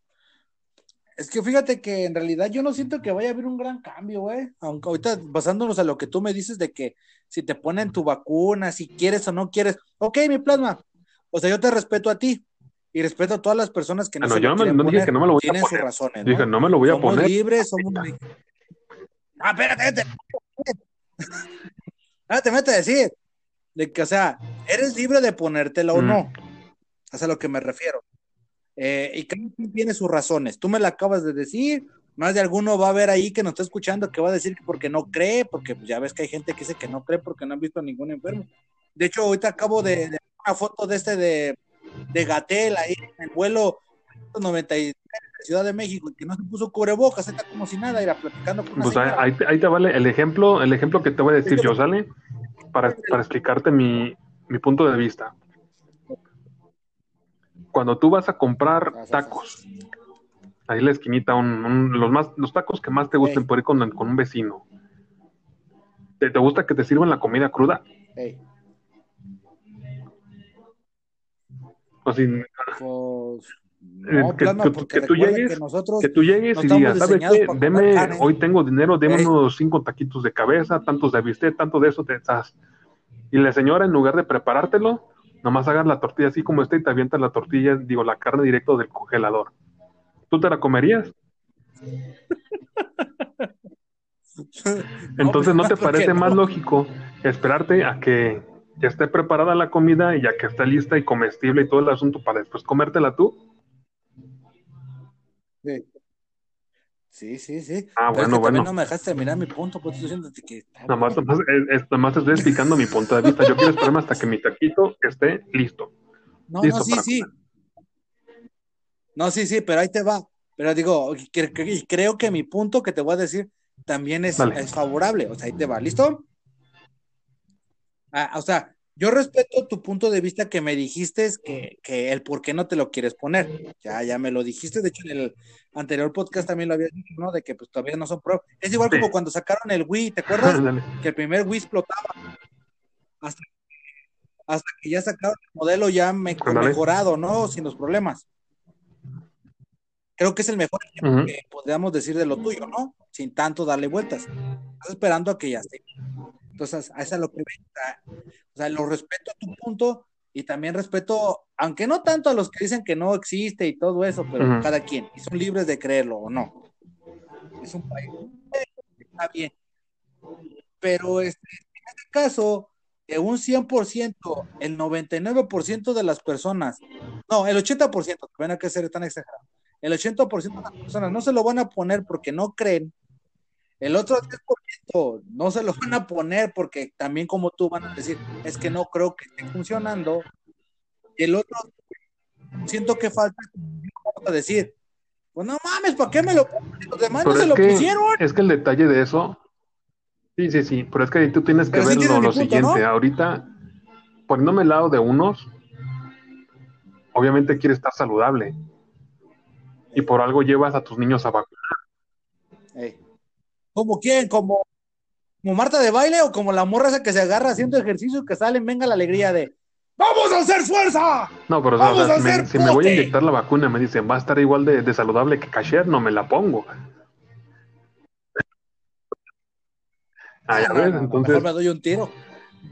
Es que fíjate que en realidad yo no siento que vaya a haber un gran cambio, güey. Aunque ahorita basándonos a lo que tú me dices de que si te ponen tu vacuna, si quieres o no quieres, ok, mi plasma. O sea, yo te respeto a ti y respeto a todas las personas que no Ah, no, se yo lo no, me- no dije que no me lo voy a Tienen sus poner. razones, ¿no? Dije, no me lo voy a somos poner. libres, somos. Ah, espérate, espérate. Ah, te metes a decir. De que, o sea, eres libre de ponértela o Mm. no. Es a lo que me refiero. Eh, y cada quien tiene sus razones. Tú me la acabas de decir. Más de alguno va a ver ahí que nos está escuchando que va a decir que porque no cree, porque pues, ya ves que hay gente que dice que no cree porque no han visto a ningún enfermo. De hecho, ahorita acabo de, de una foto de este de, de Gatel ahí en el vuelo 93 de Ciudad de México, que no se puso cubrebocas, está como si nada, era platicando con una Pues ahí, señora. ahí te, ahí te vale el ejemplo, el ejemplo que te voy a decir yo, ¿sale? Para, para explicarte mi, mi punto de vista. Cuando tú vas a comprar tacos, ahí en la esquinita, un- un- los, más, los tacos que más te gusten Ey. por ir con, con un vecino. ¿Te, te gusta que te sirvan la comida cruda? Ey, O si, pues, Eh, no, que- que- tú llegues, que tú llegues no y digas, ¿sabes qué? Deme, carne. hoy tengo dinero, deme Ey. unos cinco taquitos de cabeza, tantos de bistec, tanto de eso, te estás. Y la señora, en lugar de preparártelo, nomás hagas la tortilla así como está y te avientas la tortilla, digo, la carne directo del congelador. ¿Tú te la comerías? Entonces, ¿no te ¿por qué parece más lógico esperarte a que ya esté preparada la comida y ya que esté lista y comestible y todo el asunto para después comértela tú? Sí. Sí, sí, sí. Ah, Pero es bueno, que también bueno. no me dejaste terminar mi punto, pues estoy diciendo que Nada más, nada más, es- es- nada más te estoy explicando mi punto de vista. Yo quiero esperarme hasta que mi taquito esté listo. No, Listo no, sí, para sí. No, sí, sí, pero ahí te va. Pero digo, cre- creo que mi punto que te voy a decir también es, es favorable. O sea, ahí te va. ¿Listo? Ah, o sea, yo respeto tu punto de vista que me dijiste es que, que el por qué no te lo quieres poner. Ya, ya me lo dijiste. De hecho, en el anterior podcast también lo habías dicho, ¿no? De que pues todavía no son pro. Es igual Sí. como cuando sacaron el Wii, ¿te acuerdas? Que el primer Wii explotaba. Hasta, hasta que ya sacaron el modelo ya me- mejorado, ¿no? Sin los problemas. Creo que es el mejor ejemplo que podríamos decir de lo tuyo, ¿no? Sin tanto darle vueltas. Estás esperando a que ya esté. Entonces, a eso es lo que. O sea, lo respeto a tu punto y también respeto, aunque no tanto a los que dicen que no existe y todo eso, pero Ujú. cada quien, y son libres de creerlo o no. Es un país, está bien. Pero este, en este caso, de un 100%, el 99% de las personas, no, el 80%, que van a que ser tan exagerado, el 80% de las personas no se lo van a poner porque no creen, el otro 10% no se lo van a poner porque también como tú van a decir, es que no creo que esté funcionando, y el otro, siento que falta, a decir, pues no mames, ¿para qué me lo ponen? Los demás no se lo que, pusieron. es que el detalle de eso, sí, sí, sí, pero es que ahí tú tienes que Pero ver lo, mi lo punto, siguiente. ¿no? Ahorita, poniéndome al lado de unos, obviamente quieres estar saludable. Y por algo llevas a tus niños a vacunar. ¿Como quién? ¿Como, ¿Como Marta de baile o como la morra esa que se agarra haciendo ejercicio que salen, venga la alegría de ¡Vamos a hacer fuerza! No, pero o ¡Vamos sea, a me- hacer si me voy a inyectar la vacuna, me dicen, va a estar igual de, de saludable que Kasher, no me la pongo. Ah, ya ves, entonces, Mejor me doy un tiro.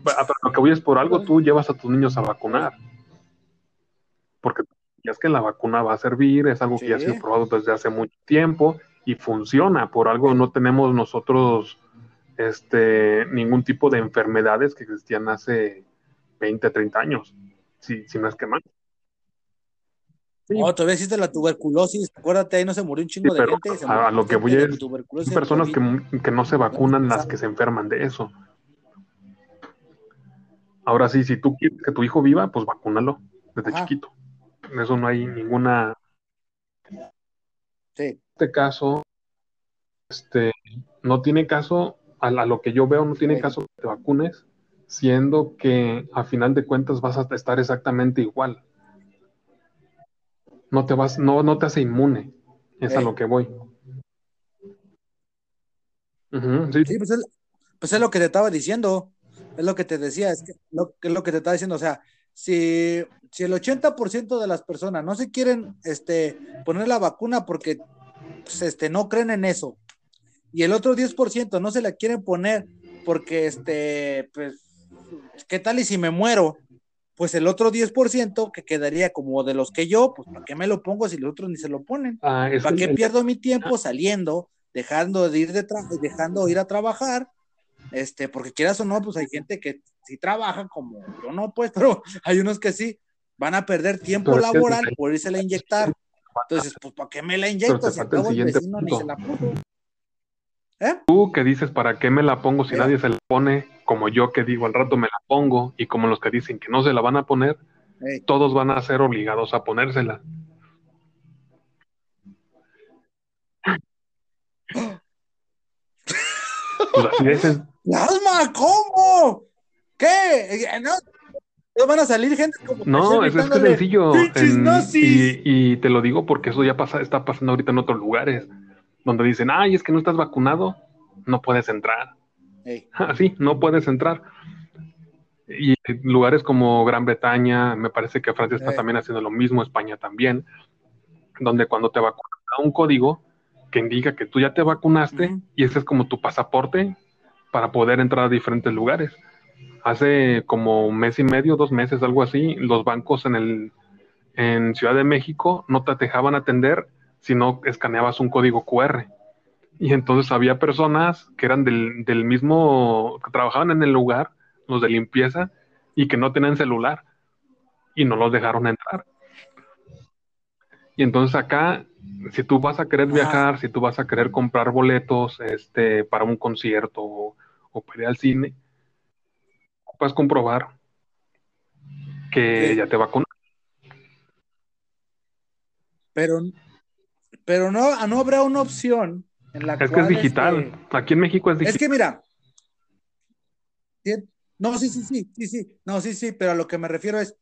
Pero lo que voy es por algo, tú llevas a tus niños a vacunar. Porque ya es que la vacuna va a servir, es algo que ya ha sido probado desde hace mucho tiempo y funciona. Por algo no tenemos nosotros este, ningún tipo de enfermedades que existían hace 20, 30 años, si, si no es que más. Sí. No, todavía existe la tuberculosis. Acuérdate, ahí no se murió un chingo Sí, de gente. se a- murió a lo que voy es, tuberculosis Hay personas que, que no se vacunan las que se enferman de eso. Ahora sí, si tú quieres que tu hijo viva, pues vacúnalo desde Ajá. chiquito. En eso no hay ninguna Sí. Este caso, este, no tiene caso, a, la- a lo que yo veo, no tiene caso que te vacunes, siendo que a final de cuentas vas a estar exactamente igual. No te vas, no, no te hace inmune, es a Sí. lo que voy. Sí, Sí, pues es, pues es lo que te estaba diciendo. Es lo que te decía, es que lo, es lo que te estaba diciendo. O sea, si, si el 80% de las personas no se quieren este, poner la vacuna porque pues, este, no creen en eso, y el otro 10% no se la quieren poner porque, este, pues, ¿qué tal y si me muero? Pues el otro 10% que quedaría como de los que yo, pues ¿para qué me lo pongo si los otros ni se lo ponen? ah, ¿Para qué el- pierdo mi tiempo saliendo, dejando de ir de dejando ir a trabajar? Este, porque quieras o no, pues hay gente que sí trabaja como yo no, pues, pero hay unos que sí van a perder tiempo laboral por irse a inyectar. Entonces, pues, ¿para qué me la inyecto te si el acabo el siguiente vecino ni se la puso? Tú que dices, ¿para qué me la pongo si ¿Eh? nadie se la pone? Como yo que digo, al rato me la pongo, y como los que dicen que no se la van a poner, todos van a ser obligados a ponérsela. Pues así es. es- ¡Plasma! ¿Cómo? ¿Qué? Eh, ¿No? ¿No van a salir gente como No, es, es que es gritándole, sencillo. Y, y te lo digo porque eso ya pasa, está pasando ahorita en otros lugares, donde dicen, ay, es que no estás vacunado, no puedes entrar. Así, no puedes entrar. Y en lugares como Gran Bretaña, me parece que Francia está Eh. también haciendo lo mismo, España también, donde cuando te vacunas te da un código que indica que tú ya te vacunaste y ese es como tu pasaporte para poder entrar a diferentes lugares. Hace como un mes y medio, dos meses, algo así, los bancos en el en Ciudad de México no te dejaban atender si no escaneabas un código QR. Y entonces había personas que eran del, del mismo, que trabajaban en el lugar, los de limpieza, y que no tenían celular y no los dejaron entrar. Y entonces acá, si tú vas a querer viajar, si tú vas a querer comprar boletos este, para un concierto o, o para ir al cine, puedes comprobar que Sí. ya te vacunaron. Pero, pero no, no habrá una opción en la Es que es cual, digital. este, Aquí en México es digital. Es que mira, no, sí, sí, sí, sí, sí, no, sí, sí, pero a lo que me refiero es,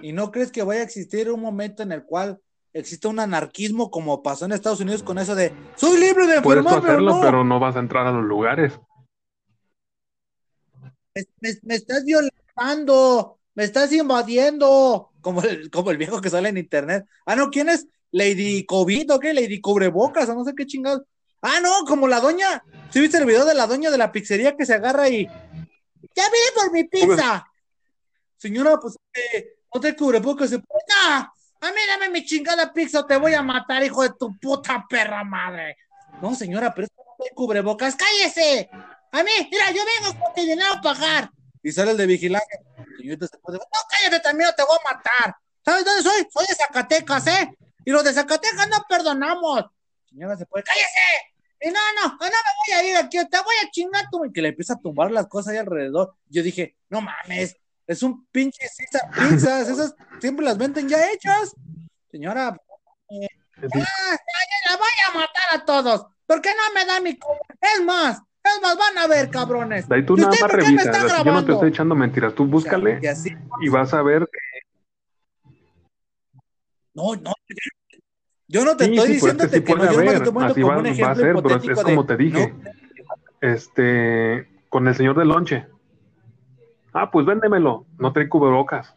¿y no crees que vaya a existir un momento en el cual existe un anarquismo como pasó en Estados Unidos con eso de soy libre de Puedes enfermarme o hacerlo, no? pero no vas a entrar a los lugares. Me, estás violentando, me estás invadiendo, como el, como el viejo que sale en internet. Ah, no, ¿quién es? Lady COVID o qué? Lady Cubrebocas o no sé qué chingados. Ah, no, como la doña. ¿Sí viste el video de la doña de la pizzería que se agarra y. ¡Ya vine por mi pizza! Señora, pues eh, no te cubrebocas. Se... ¡No! A mí dame mi chingada pizza o te voy a matar, hijo de tu puta perra madre. No, señora, pero es no hay cubrebocas. ¡Cállese! A mí, mira, yo vengo con mi dinero a pagar. Y sale el de vigilancia. Señorita, se puede. No, cállate también, o te voy a matar. ¿Sabes dónde soy? Soy de Zacatecas, ¿eh? Y los de Zacatecas no perdonamos. Señora, se puede. ¡Cállese! Y no, no, no me voy a ir aquí, te voy a chingar tú. Y que le empieza a tumbar las cosas ahí alrededor. Yo dije, no mames, es un pinche César pizzas, esas siempre las venden ya hechas. Señora, eh, ah, ya, la voy a matar a todos. ¿Por qué no me da mi co- Es más, es más, van a ver, cabrones. Ahí tú ¿Y nada más así yo no te estoy echando mentiras. Tú búscale y así, y vas a ver. no, no. Yo no te Sí, estoy sí, es diciendo que sí que no, yo haber. estoy poniendo Así como va, un va a ser, pero es, como de- te dije. no, Este, con el señor del lonche. Ah, pues véndemelo. No trae cubrebocas.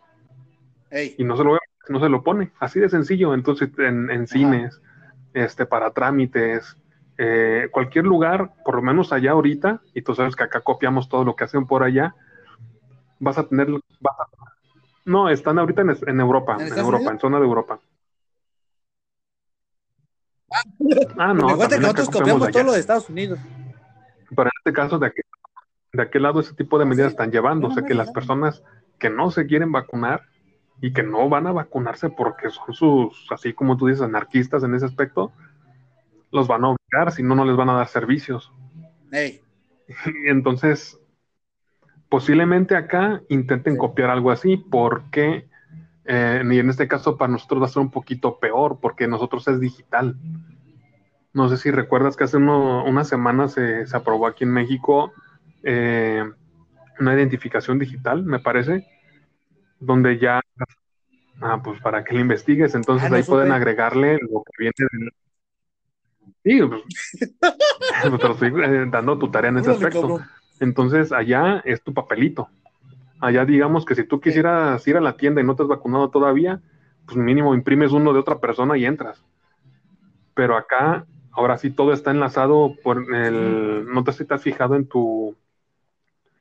Ey, y no se lo no se lo pone. Así de sencillo. Entonces, en, en cines, este, para trámites, eh, cualquier lugar, por lo menos allá ahorita, y tú sabes que acá copiamos todo lo que hacen por allá, vas a tener, vas a- no, están ahorita en, en Europa, ¿En Europa, Unidos? en zona de Europa. Ah, no, me cuenta que nosotros copiamos allá. todo lo de Estados Unidos. Pero en este caso, de aquel, de aquel lado, ese tipo de medidas Sí, están llevando. O no sea, que las personas que no se quieren vacunar y que no van a vacunarse porque son sus, así como tú dices, anarquistas en ese aspecto, los van a obligar, si no, no les van a dar servicios. Y entonces, posiblemente acá intenten Sí. copiar algo así, porque, eh, y en este caso para nosotros va a ser un poquito peor, porque nosotros es digital. No sé si recuerdas que hace uno- unas semanas se, se aprobó aquí en México eh, una identificación digital, me parece, donde ya, ah, pues para que le investigues, entonces Ah, no ahí pueden agregarle lo que viene del... Sí, pues, te lo estoy eh, dando tu tarea en ese órale, aspecto. cabrón. Entonces, allá es tu papelito. Allá digamos que si tú quisieras ir a la tienda y no te has vacunado todavía, pues mínimo imprimes uno de otra persona y entras. Pero acá, ahora sí todo está enlazado por el... No te si te has fijado en tu,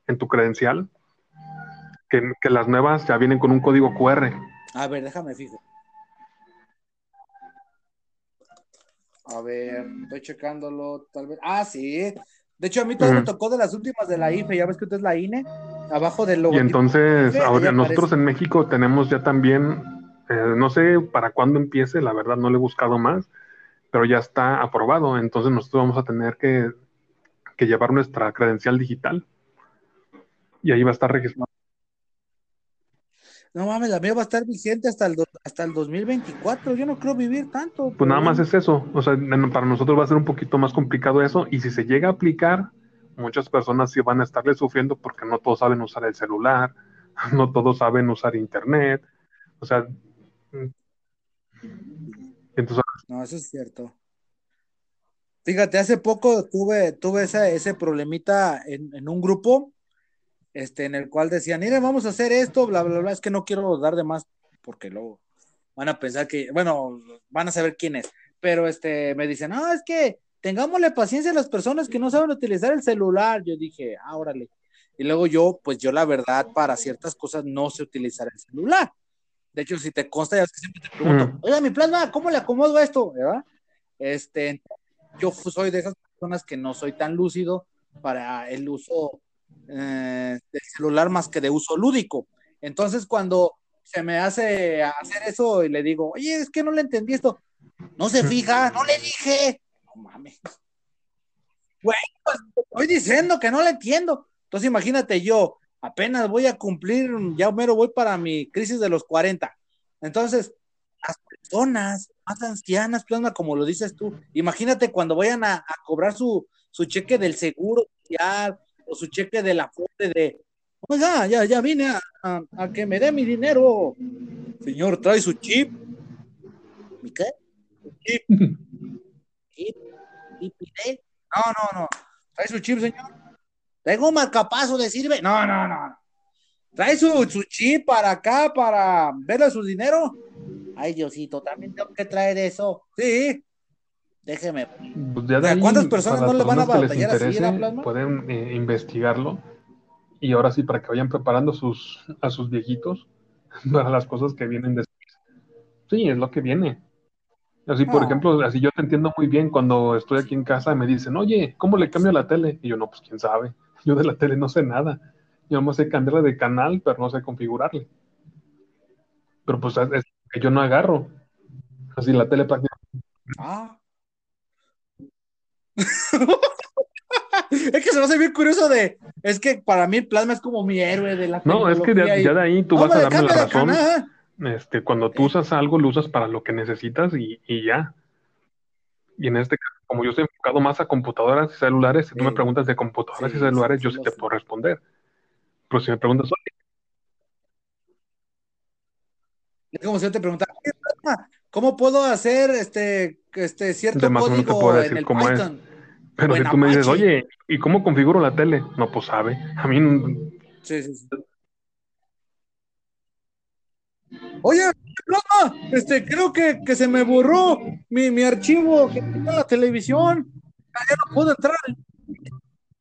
en tu credencial, que, que las nuevas ya vienen con un código QR. A ver, déjame fijo. A ver, estoy checándolo, tal vez. Ah, sí. De hecho, a mí todavía me Ujú. tocó de las últimas de la IFE. Ya ves que usted es la INE. Abajo del Y logotipo. entonces, ahora nosotros aparece. en México tenemos ya también, eh, no sé para cuándo empiece, la verdad no le he buscado más, pero ya está aprobado. Entonces nosotros vamos a tener que, que llevar nuestra credencial digital. Y ahí va a estar registrado. No mames, la mía va a estar vigente hasta el, do- hasta el 2024. Yo no creo vivir tanto. Pues pero nada más es eso. O sea, para nosotros va a ser un poquito más complicado eso. Y si se llega a aplicar, muchas personas sí van a estarle sufriendo porque no todos saben usar el celular, no todos saben usar internet. O sea, entonces No, eso es cierto. Fíjate, hace poco tuve, tuve ese, ese problemita en, en un grupo, este, en el cual decían, mire, vamos a hacer esto, bla, bla, bla, es que no quiero dar de más, porque luego van a pensar que, bueno, van a saber quién es, pero este, me dicen, no, es que tengámosle paciencia a las personas que no saben utilizar el celular. Yo dije, ah, órale. Y luego yo, pues yo la verdad, para ciertas cosas no sé utilizar el celular. De hecho, si te consta, ya es que siempre te pregunto, Mm. oiga, mi plasma, ¿cómo le acomodo esto? ¿Verdad? Este, yo soy de esas personas que no soy tan lúcido para el uso eh, del celular más que de uso lúdico. Entonces, cuando se me hace hacer eso y le digo, oye, es que no le entendí esto, no se fija, no le dije, no mames. Güey, pues, estoy diciendo que no le entiendo. Entonces, imagínate yo, apenas voy a cumplir, ya mero voy para mi crisis de los 40. Entonces, las personas más ancianas, plasma, como lo dices tú, imagínate cuando vayan a, a cobrar su, su cheque del seguro social o su cheque de la fuente de, oiga, ya, ya vine a, a- a que me dé mi dinero. Señor, trae su chip. ¿Mi qué? Su chip. ¿Chip? ¿Chip? No, no, no. ¿Trae su chip, señor? ¿Tengo un marcapaso de sirve? No, no, no. no. ¿Trae su, su chip para acá para verle su dinero? Ay, Diosito, también tengo que traer eso. Sí. Déjeme. Pues ya O sea, ahí, ¿cuántas personas no le van a batallar pueden eh, investigarlo. Y ahora sí, para que vayan preparando sus, a sus viejitos para las cosas que vienen después. Sí, es lo que viene. Así, por No. ejemplo, así yo te entiendo muy bien cuando estoy aquí en casa y me dicen, oye, ¿cómo le cambio la tele? Y yo, no, pues quién sabe. Yo de la tele no sé nada. Yo no sé cambiarle de canal, pero no sé configurarle. Pero pues es es que yo no agarro. Así la tele prácticamente. Ah. es que se me hace bien curioso de. Es que para mí el plasma es como mi héroe de la No, es que de- y- ya de ahí tú No, vas a me darme la razón. Este, cuando tú usas algo, lo usas para lo que necesitas y, y ya. Y en este caso, como yo estoy enfocado más a computadoras y celulares, si tú me preguntas de computadoras Sí, y celulares, sí, yo sí te puedo responder. Pero si me preguntas, Es como si yo te preguntara, "Oye, plasma, ¿cómo puedo hacer este, este cierto De más o menos te código puedo en decir el cómo es. Pero si tú me dices, oye, ¿y cómo configuro la tele? No, pues sabe. A mí, Sí, sí, sí. Oye, Plasma, este, creo que, que se me borró mi, mi archivo que tenía en la televisión. Ya no puedo entrar.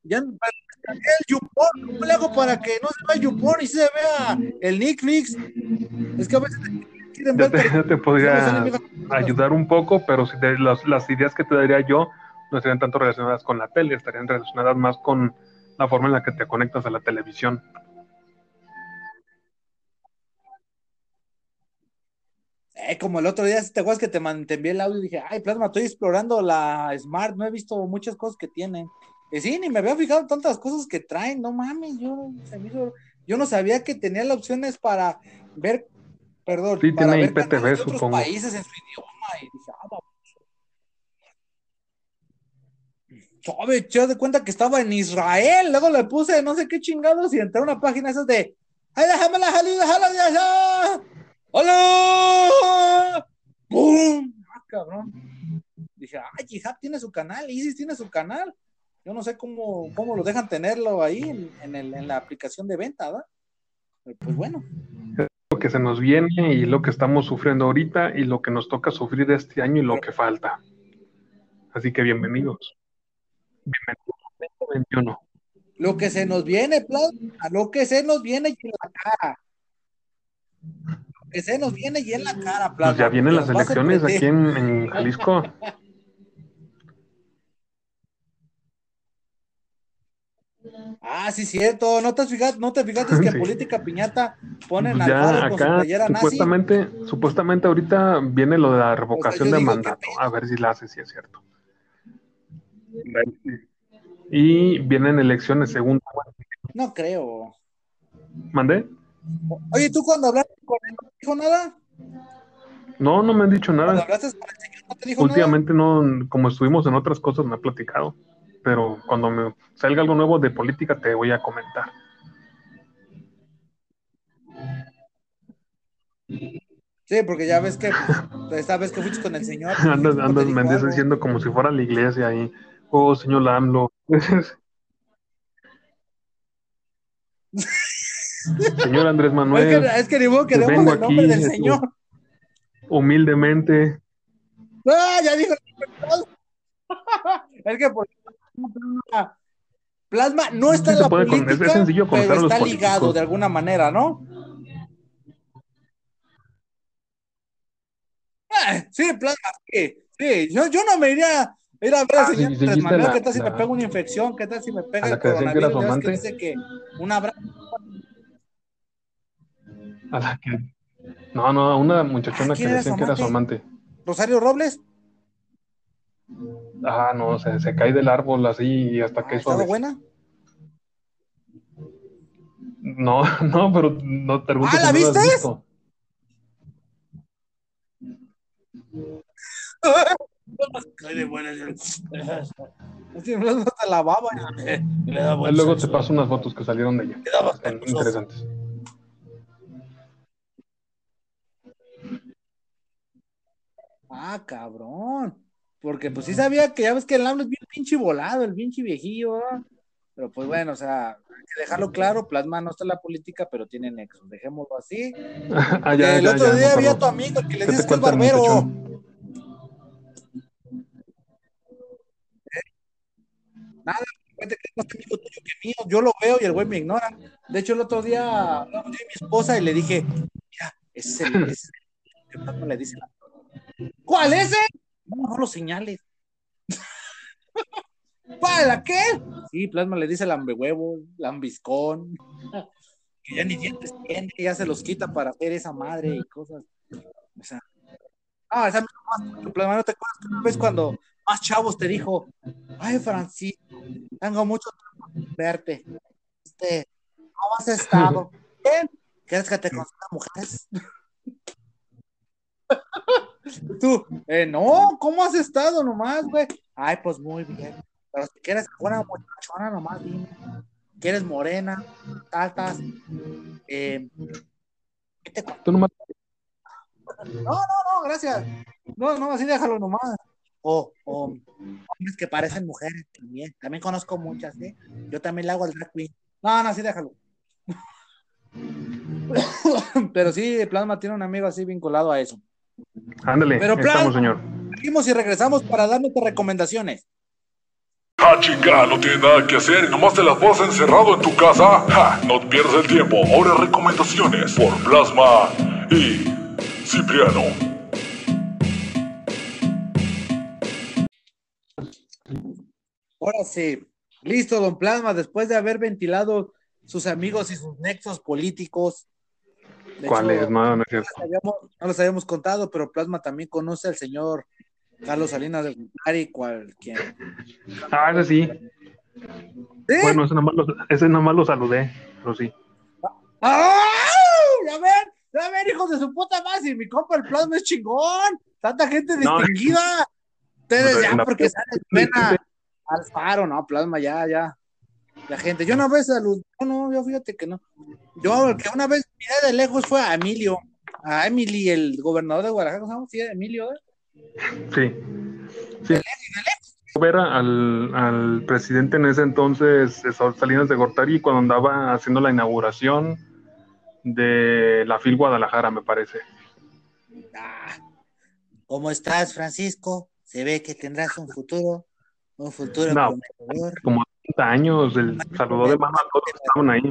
Ya no- el YouPorn, ¿cómo le hago para que no se vea YouPorn y se vea el Netflix? Es que a veces quieren Ya ver te, ya te podría ayudar un poco, pero si te- las, las ideas que te daría yo no estarían tanto relacionadas con la tele, estarían relacionadas más con la forma en la que te conectas a la televisión. Eh, como el otro día, ¿te acuerdas que te, man- te envié el audio y dije, ay, Plasma, estoy explorando la Smart, no he visto muchas cosas que tienen. Y sí, ni me había fijado tantas cosas que traen, no mames, yo, hizo- no sabía que tenía las opciones para ver, perdón, Sí, para tiene ver IPTV, de otros supongo. países en su idioma. Y dije, Sabe, yo de cuenta que estaba en Israel, luego le puse no sé qué chingados y entré a una página esas de, ay, déjame la de allá. ¡Hola! ¡Bum! Ah, cabrón. Dije, ay, Jihad tiene su canal, Isis tiene su canal. Yo no sé cómo, cómo lo dejan tenerlo ahí en, en el- en la aplicación de venta, ¿verdad? Pero, Pues bueno, Lo que se nos viene y lo que estamos sufriendo ahorita y lo que nos toca sufrir este año y lo que falta. Así que bienvenidos. Bienvenidos al 2021. lo que se nos viene, Plasma, lo que se nos viene y en la cara. Lo que se nos viene y en la cara, Plasma. Pues ya vienen las elecciones aquí en, en Jalisco. Ah, sí, cierto. ¿No te fijas, no te fijaste que en política piñata ponen Pues al ya Faro con su playera nazi? supuestamente, supuestamente ahorita viene lo de la revocación yo de digo, ¿qué mandato. A ver si la hace, si es cierto. Y vienen elecciones según No creo. mandé. Oye, ¿tú cuando hablaste con él no te dijo nada? No, no me han dicho nada. hablaste con el señor no te dijo nada. Últimamente no, como estuvimos en otras cosas, me ha platicado. Pero cuando me salga algo nuevo de política te voy a comentar. Sí, porque ya ves que esta vez que fuiste con el señor. Andas, ¿no te andas, dijo me andas algo? diciendo como si fuera la iglesia ahí. Oh, señor AMLO. señor Andrés Es Manuel, que, es que ni modo que demos el nombre aquí, del señor. humildemente. ¡Ah, ya dijo! es que por Plasma no está en la con- política, es sencillo pero está ligado de alguna manera, ¿no? Ah, sí, Plasma, sí, sí. Yo, yo no me iría a ir a ver al Ah, señor sí, Andrés seguiste Manuel, la- ¿qué tal si me la- pega una infección? ¿Qué tal si me pega el que que coronavirus? que amante. dice que un abrazo. A la que... No, no, a una muchachona Ah, que ¿quién era decían que era su amante. Rosario Robles, Ah, no, se, se cae del árbol así y hasta que ah, es ¿estaba buena? No, no, pero no te pregunto Ah, ¿la si viste? de hasta la baba. Ahí luego te paso unas fotos que salieron de ella. Están interesantes. Ah, cabrón. Porque pues sí sabía que ya ves que el AMLO es bien pinche volado, el pinche viejillo, ¿verdad? Pero pues bueno, o sea, hay que dejarlo claro, Plasma no está en la política, pero tiene nexos, dejémoslo así. ah, ya, el ya, otro ya, día había acuerdo. tu amigo que le ¿Qué te dices que es barbero. Fíjate que es más amigo tuyo que mío, yo lo veo y el güey me ignora. De hecho, el otro día hablamos yo y mi esposa y le dije, mira, ese es el, es el que Plasma le dice. ¿Cuál ese? No, no lo señales. ¿Para qué? Sí, Plasma le dice lambehuevo, lambiscón, que ya ni dientes tiene, ya se los quita para hacer esa madre y cosas. O sea, ah, esa misma Plasma, ¿no te acuerdas que una vez cuando más chavos te dijo, ay, Francisco, tengo mucho tiempo verte. Este, ¿cómo has estado? Bien. ¿Quieres que te consiga mujeres? Tú, eh, no, ¿cómo has estado nomás, güey? Ay, pues muy bien. Pero si quieres una muchachona nomás, dime. ¿Quieres morena, altas? Eh, ¿qué te Tú nomás no, no, no, gracias. No, no, así déjalo nomás. O, o hombres que parecen mujeres también. También conozco muchas, ¿eh? Yo también le hago al drag queen. No, no, así déjalo. Pero sí, Plasma tiene un amigo así vinculado a eso. Ándale, Pero, Plasma- estamos, señor. Seguimos y regresamos para darnos recomendaciones. Ah, chinga, no tienes nada que hacer y nomás te las vas encerrado en tu casa. Ja, no pierdas el tiempo. Ahora recomendaciones por Plasma y Cipriano. Ahora sí, listo, don Plasma, después de haber ventilado sus amigos y sus nexos políticos. De ¿Cuál hecho, es? No, no es No cierto. los, habíamos, no los habíamos contado, pero Plasma también conoce al señor Carlos Salinas de Gortari, cual quien. Ah, ese sí. ¿Sí? Bueno, ese nomás, lo, ese nomás lo saludé, pero sí. ¡Ah! Ya ven, ya ven, hijos de su puta madre, si mi compa el Plasma es chingón, tanta gente distinguida. Ustedes ya, porque sale pena al faro, no, Plasma, ya, ya. La gente, yo una vez saludé, no, no, yo fíjate que no. Yo, el que una vez miré de lejos fue a Emilio, a Emily, el gobernador de Guadalajara, ¿cómo se llama? Sí, Emilio, ¿eh? Sí. sí. Ver al, al presidente en ese entonces, eh, Salinas de Gortari, cuando andaba haciendo la inauguración de la FIL Guadalajara, me parece. Ah, ¿Cómo estás, Francisco? Se ve que tendrás un futuro, un futuro No. prometedor. Como 30 años, el saludó de mano a todos que estaban ahí.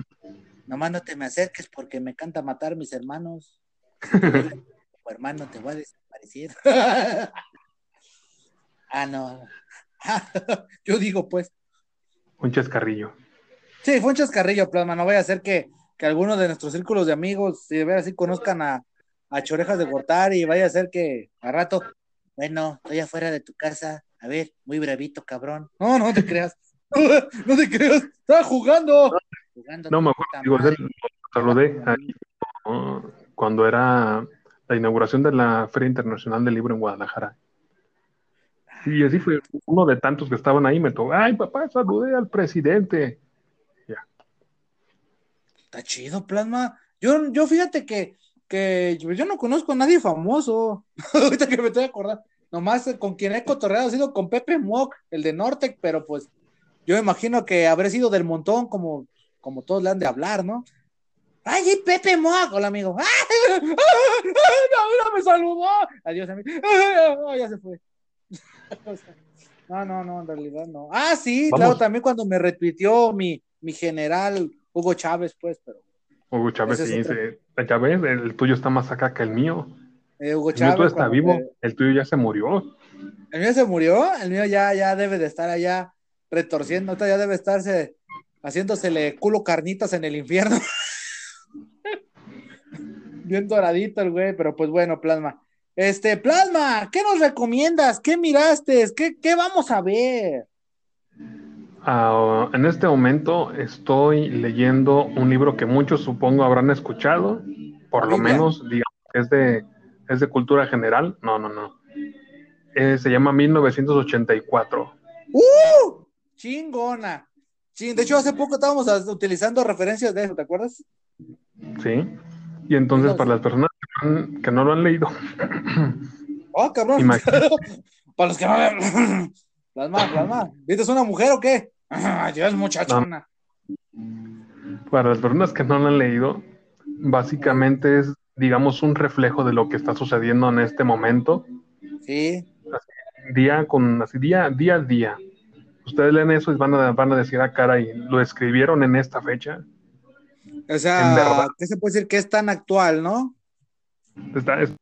Nomás no te me acerques porque me canta matar mis hermanos. Como hermano, te voy a desaparecer. ah, no. Yo digo, pues. Un chascarrillo. Sí, fue un chascarrillo, plasma. No vaya a ser que, que algunos de nuestros círculos de amigos, si de veras sí conozcan a, a Chorejas de Gortari y vaya a ser que a rato, bueno, estoy afuera de tu casa. A ver, muy bravito, cabrón. No, no te creas. No te creas. Estaba jugando. Jugando No, me acuerdo, digo, saludé ahí, ¿no? cuando era la inauguración de la Feria Internacional del Libro en Guadalajara. Y así fue uno de tantos que estaban ahí, me tocó, ay papá, saludé al presidente. Está chido, Plasma. Yo, yo fíjate que, que yo, no conozco a nadie famoso. Ahorita que me estoy acordando. Nomás con quien he cotorreado ha sido con Pepe Mock, el de Nortec, pero pues yo me imagino que habré sido del montón como, como todos le han de hablar, ¿no? ¡Ay, sí, Pepe Mock! Hola, amigo. ¡Ay, ay, no, no me saludó! Adiós, amigo. ¡Ay, ya se fue! No, no, no, en realidad no. Ah, sí, Vamos. claro, también cuando me retuiteó mi, mi general Hugo Chávez, pues, pero Hugo Chávez, sí, otro. dice, ya ves, el tuyo está más acá que el mío. eh, Hugo El mío está vivo, el tuyo ya se murió. el mío se murió, el mío ya, ya debe de estar allá retorciendo, ya debe estarse haciéndosele culo carnitas en el infierno. Bien doradito el güey, pero pues bueno, Plasma. Este, Plasma, ¿qué nos recomiendas? ¿Qué miraste? ¿Qué, qué vamos a ver? Ah, en este momento estoy leyendo un libro que muchos supongo habrán escuchado, por lo menos digamos que es de, es de cultura general. No, no, no. Eh, se llama 1984. ¡Uh! Chingona. Ching- De hecho, hace poco estábamos utilizando referencias de eso, ¿te acuerdas? ¿Sí? Y entonces para las personas que no, lo han leído, Oh, cabrón. Para los que no. Plasma, plasma. ¿Viste es una mujer o qué? Ay, Dios, muchachona. para las personas que no lo han leído, básicamente es, digamos, un reflejo de lo que está sucediendo en este momento, Sí. día con, así, día, día a día. Ustedes leen eso y van a, van a decir, ah, caray, lo escribieron en esta fecha. O sea. ¿qué se puede decir que es tan actual, no? Está, es-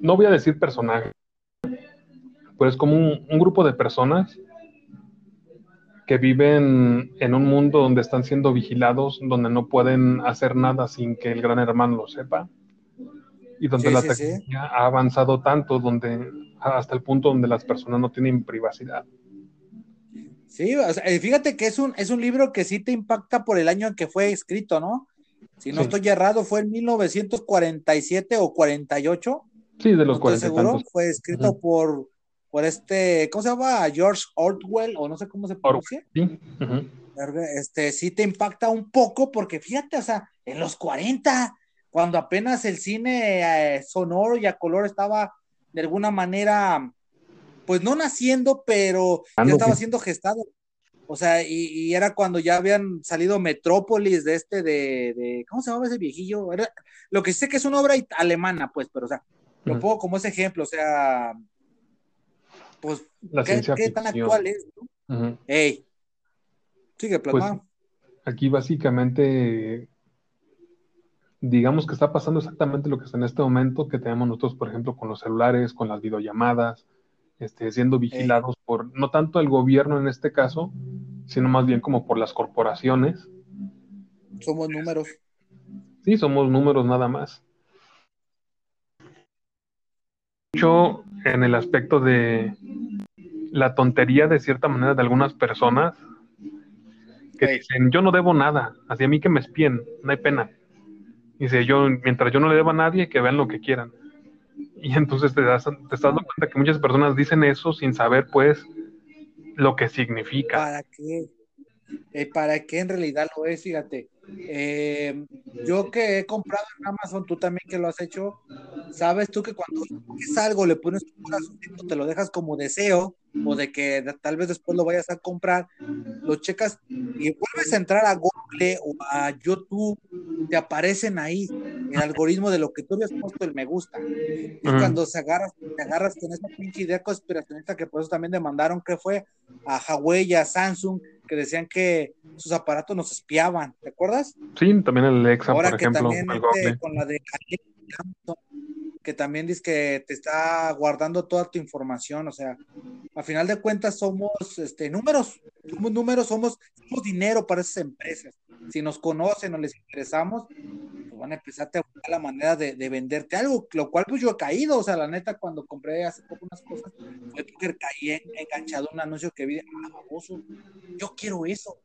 no voy a decir personaje, pero es como un, un grupo de personas que viven en un mundo donde están siendo vigilados, donde no pueden hacer nada sin que el gran hermano lo sepa, y donde Sí, la sí, sí. tecnología ha avanzado tanto, donde hasta el punto donde las personas no tienen privacidad. Sí, o sea, eh, fíjate que es un, es un libro que sí te impacta por el año en que fue escrito, ¿no? Si no estoy errado, fue en 1947 o 48, Sí, de no los cuarenta y seguro. tantos. Fue escrito por, por este, ¿cómo se llama? George Orwell, o no sé cómo se pronuncia. Sí, ujú. este, sí te impacta un poco porque fíjate, o sea, en los 40, cuando apenas el cine eh, sonoro y a color estaba de alguna manera, pues no naciendo, pero ya estaba siendo gestado O sea, y, y era cuando ya habían salido Metrópolis de este de, de ¿cómo se llamaba ese viejillo? Era, lo que sé que es una obra alemana, pues, pero o sea, lo pongo como ese ejemplo, o sea, pues, La ¿qué, ciencia qué tan actual es? no? Ey, sigue plasmado. Aquí básicamente, digamos que está pasando exactamente lo que está en este momento que tenemos nosotros, por ejemplo, con los celulares, con las videollamadas, este, siendo vigilados por, no tanto el gobierno en este caso, sino más bien como por las corporaciones. Somos números. Sí, somos números nada más. Mucho en el aspecto de la tontería de cierta manera de algunas personas que dicen, yo no debo nada, hacia mí que me espíen, no hay pena. Dice, yo, mientras yo no le deba a nadie, que vean lo que quieran. Y entonces te, das, te estás dando cuenta que muchas personas dicen eso sin saber, pues, lo que significa. ¿Para qué? Eh, ¿Para qué en realidad lo es? Fíjate. Eh, yo que he comprado en Amazon, tú también que lo has hecho, sabes tú que cuando es algo le pones un corazoncito, te lo dejas como deseo, o de que tal vez después lo vayas a comprar, lo checas y vuelves a entrar a Google o a YouTube, te aparecen ahí el algoritmo de lo que tú habías puesto el me gusta. Ujú. cuando se agarras, te agarras con esa pinche idea conspiracionista que por eso también demandaron que fue a Huawei y a Samsung, que decían que sus aparatos nos espiaban, ¿te acuerdas? Sí, también el Alexa, Ahora por que ejemplo, también este, con la de que también dice que te está guardando toda tu información, o sea, a final de cuentas somos este números, somos números, somos, somos dinero para esas empresas. Si nos conocen o les interesamos, van a empezar a buscar la manera de, de venderte algo, lo cual pues yo he caído, o sea, la neta, cuando compré hace poco unas cosas, fue porque caí en- enganchado un anuncio que vi, ah, baboso, yo quiero eso.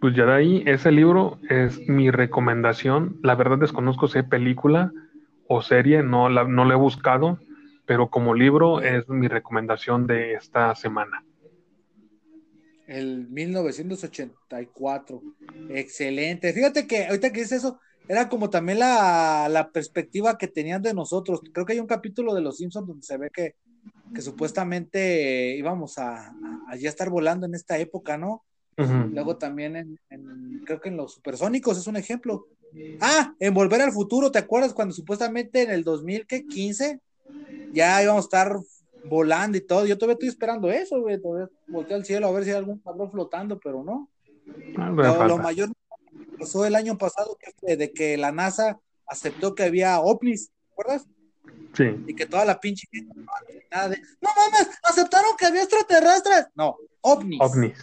Pues ya de ahí, ese libro es mi recomendación. La verdad desconozco si hay película o serie, no, la, no lo he buscado, pero como libro es mi recomendación de esta semana. El 1984. Excelente. Fíjate que ahorita que dices eso, era como también la, la perspectiva que tenían de nosotros. Creo que hay un capítulo de Los Simpsons donde se ve que, que supuestamente íbamos a, ya estar volando en esta época, ¿no? Luego también en, en- creo que en los supersónicos es un ejemplo. Ah, en Volver al Futuro, ¿te acuerdas cuando supuestamente en el 2015 ya íbamos a estar volando y todo? Yo todavía estoy esperando eso, güey. Todavía volteé al cielo a ver si hay algún cabrón flotando, pero no. Ah, Lo, mayor pasó el año pasado que de que la NASA aceptó que había ovnis, ¿te acuerdas? Sí, Y que toda la pinche gente, no, nada de, no mames, aceptaron que había extraterrestres. No, ovnis. ovnis.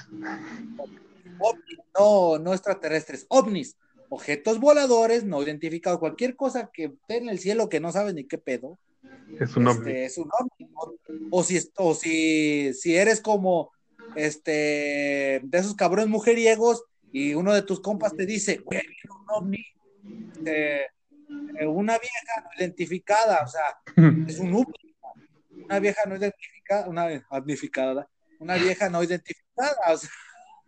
ovnis, no, no extraterrestres, ovnis, objetos voladores no identificados, cualquier cosa que esté en el cielo que no sabes ni qué pedo, Es un ovni. este, es un ovni. ¿no? O si, o si, si eres como este de esos cabrones mujeriegos y uno de tus compas te dice, güey, viene un ovni, eh, eh, una vieja no identificada, o sea, es un ovni, una vieja no identificada, una identificada, una vieja no identificada, o sea,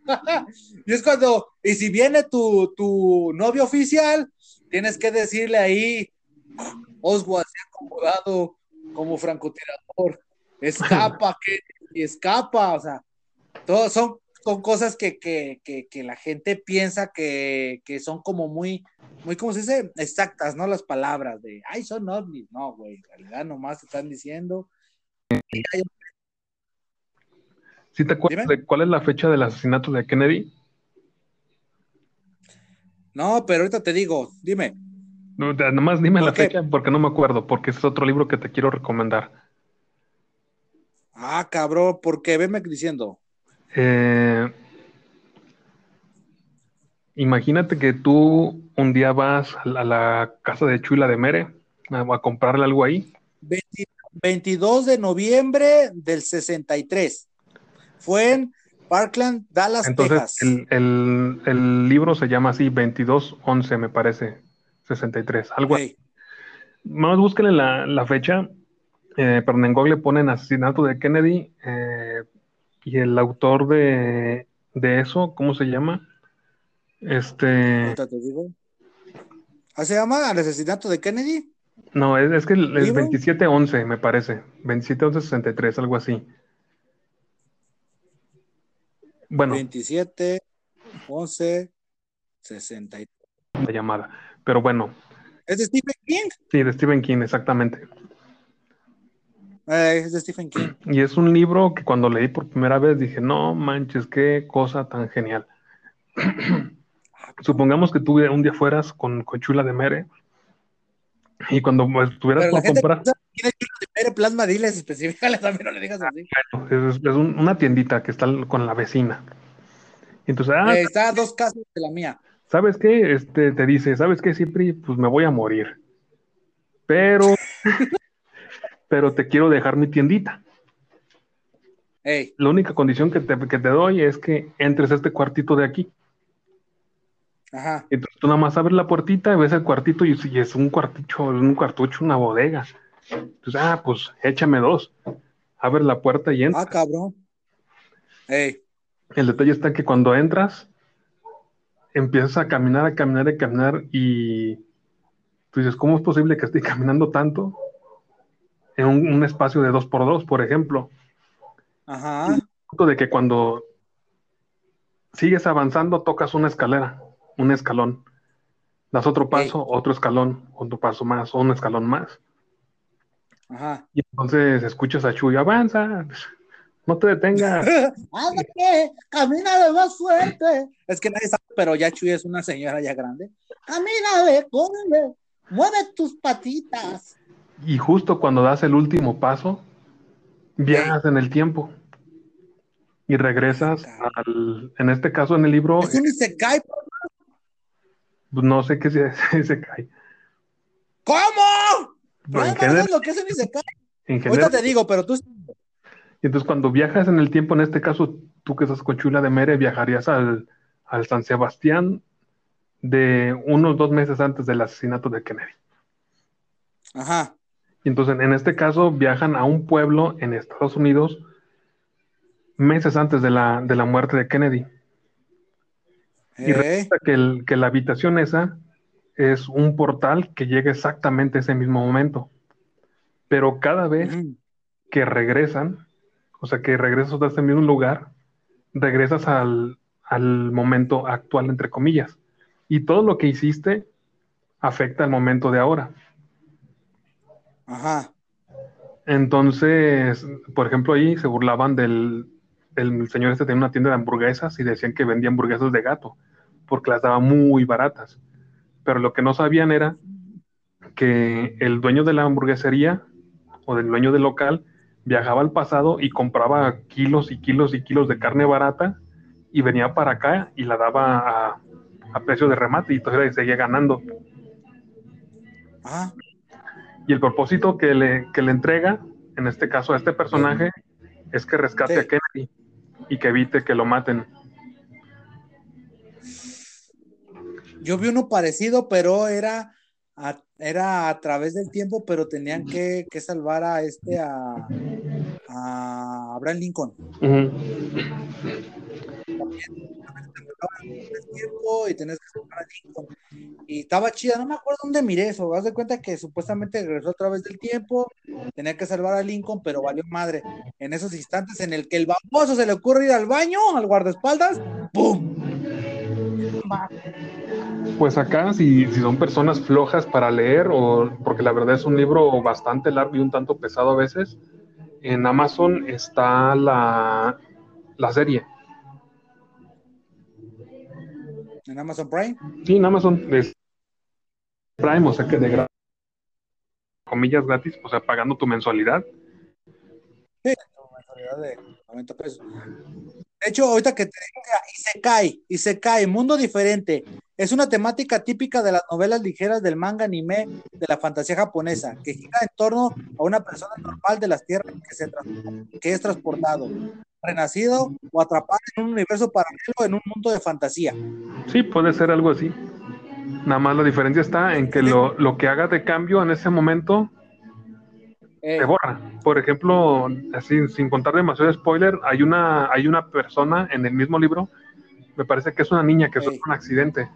y es cuando, y si viene tu, tu novio oficial, tienes que decirle ahí, Oswald se ha acomodado como francotirador, escapa, que y escapa, o sea, todos son, son cosas que, que, que, que la gente piensa que, que son como muy, muy, ¿cómo se dice? Exactas, ¿no? Las palabras de, ay, son ovnis, no, güey, en realidad nomás te están diciendo. ¿Sí te acuerdas Dime. de cuál es la fecha del asesinato de Kennedy? No, pero ahorita te digo, dime. No, de- Nomás dime la fecha porque no me acuerdo, porque es otro libro que te quiero recomendar. Ah, cabrón, porque venme diciendo. Eh, imagínate que tú un día vas a la, a la casa de Chula de Mere a, a comprarle algo ahí. 20 22 de noviembre del 63. Fue en Parkland, Dallas, Entonces, Texas. el, el- el libro se llama así, 2211, me parece, 63, algo así. Ey, Más búsquenle la, la fecha, eh, perdón, en Google ponen asesinato de Kennedy eh, y el autor de, de eso, ¿cómo se llama? Este, te digo. ¿Ah, ¿Se llama el asesinato de Kennedy? no, es, es que el, ¿Libro? 2711, me parece, 2711-63, algo así. Bueno, 27, 11, 63. la llamada. Pero bueno, ¿Es de Stephen King? sí, de Stephen King, exactamente. Eh, es de Stephen King. Y es un libro que cuando leí por primera vez dije, no manches, qué cosa tan genial. Supongamos que tú un día fueras con, con Chula de Mere y cuando estuvieras por comprar, tiene chulo de mere plasma, diles específicales también, no le digas así. es, es un- una tiendita que está con la vecina. Y entonces, ah, Eh, está a dos casas de la mía. ¿sabes qué? Este, te dice, ¿sabes qué, Cipri? Pues me voy a morir. Pero, pero te quiero dejar mi tiendita. Ey, La única condición que te, que te doy es que entres a este cuartito de aquí. ajá. Entonces tú nada más abres la puertita, ves el cuartito y, y es un cuarticho, un cuartucho, una bodega. Entonces, ah, pues échame dos. Abre la puerta y entra. Ah, cabrón. Ey, El detalle está que cuando entras, empiezas a caminar, a caminar, a caminar y tú dices, ¿cómo es posible que esté caminando tanto en un, un espacio de dos por dos, por ejemplo? ajá. De que cuando sigues avanzando, tocas una escalera, un escalón. Das otro paso, otro escalón, otro paso más, un escalón más. Ajá. Y entonces escuchas a Chuy, avanza, no te detengas. Ándale, camínale más fuerte. Es que nadie sabe, pero ya Chuy es una señora ya grande. Camínale, córrele, mueve tus patitas. Y justo cuando das el último paso, viajas en el tiempo y regresas al, en este caso en el libro, Es un Isekai. pues, no sé qué se, se cae. ¿Cómo? ¿No en general, lo que es un Isekai? en Ahorita general- te digo, pero tú. y entonces cuando viajas en el tiempo, en este caso, tú que estás con Chula de Mere, viajarías al, al San Sebastián de unos dos meses antes del asesinato de Kennedy. Ajá. Y entonces, en este caso, viajan a un pueblo en Estados Unidos meses antes de la, de la muerte de Kennedy. Y Eh, resulta que, el- que la habitación esa es un portal que llega exactamente a ese mismo momento. Pero cada vez ujú. que regresan, o sea, que regresas a ese mismo lugar, regresas al, al momento actual, entre comillas. Y todo lo que hiciste afecta al momento de ahora. Ajá. Entonces, por ejemplo, ahí se burlaban del, del señor este tenía una tienda de hamburguesas y decían que vendía hamburguesas de gato, porque las daba muy baratas. Pero lo que no sabían era que el dueño de la hamburguesería o del dueño del local viajaba al pasado y compraba kilos y kilos y kilos de carne barata y venía para acá y la daba a, a precio de remate y entonces seguía ganando. Ajá. Y el propósito que le, que le entrega, en este caso a este personaje, es que rescate Sí. a Kennedy y que evite que lo maten. Yo vi uno parecido, pero era a, era a través del tiempo, pero tenían que, que salvar a este, a, a Abraham Lincoln. Ujú. El y tenías que salvar a Lincoln. Y estaba chida, no me acuerdo dónde miré eso. Haz de cuenta que supuestamente regresó a través del tiempo, tenía que salvar a Lincoln, pero valió madre. En esos instantes en el que el baboso se le ocurre ir al baño, al guardaespaldas, ¡pum! Pues acá, si, si son personas flojas para leer, o porque la verdad es un libro bastante largo y un tanto pesado a veces, en Amazon está la, la serie. En Amazon Prime. Sí, en Amazon es Prime, o sea que de gra- comillas gratis, o sea, pagando tu mensualidad. mensualidad de 90 pesos. De hecho, ahorita que te digo y se cae, y se cae, mundo diferente. Es una temática típica de las novelas ligeras del manga anime de la fantasía japonesa, que gira en torno a una persona normal de las tierras que, se que es transportado, renacido o atrapado en un universo paralelo en un mundo de fantasía. Sí, puede ser algo así. Nada más la diferencia está en que lo, lo que haga de cambio en ese momento Eh, se borra. Por ejemplo, así sin contar demasiado spoiler, hay una, hay una persona en el mismo libro, me parece que es una niña que Ey. sufre un accidente.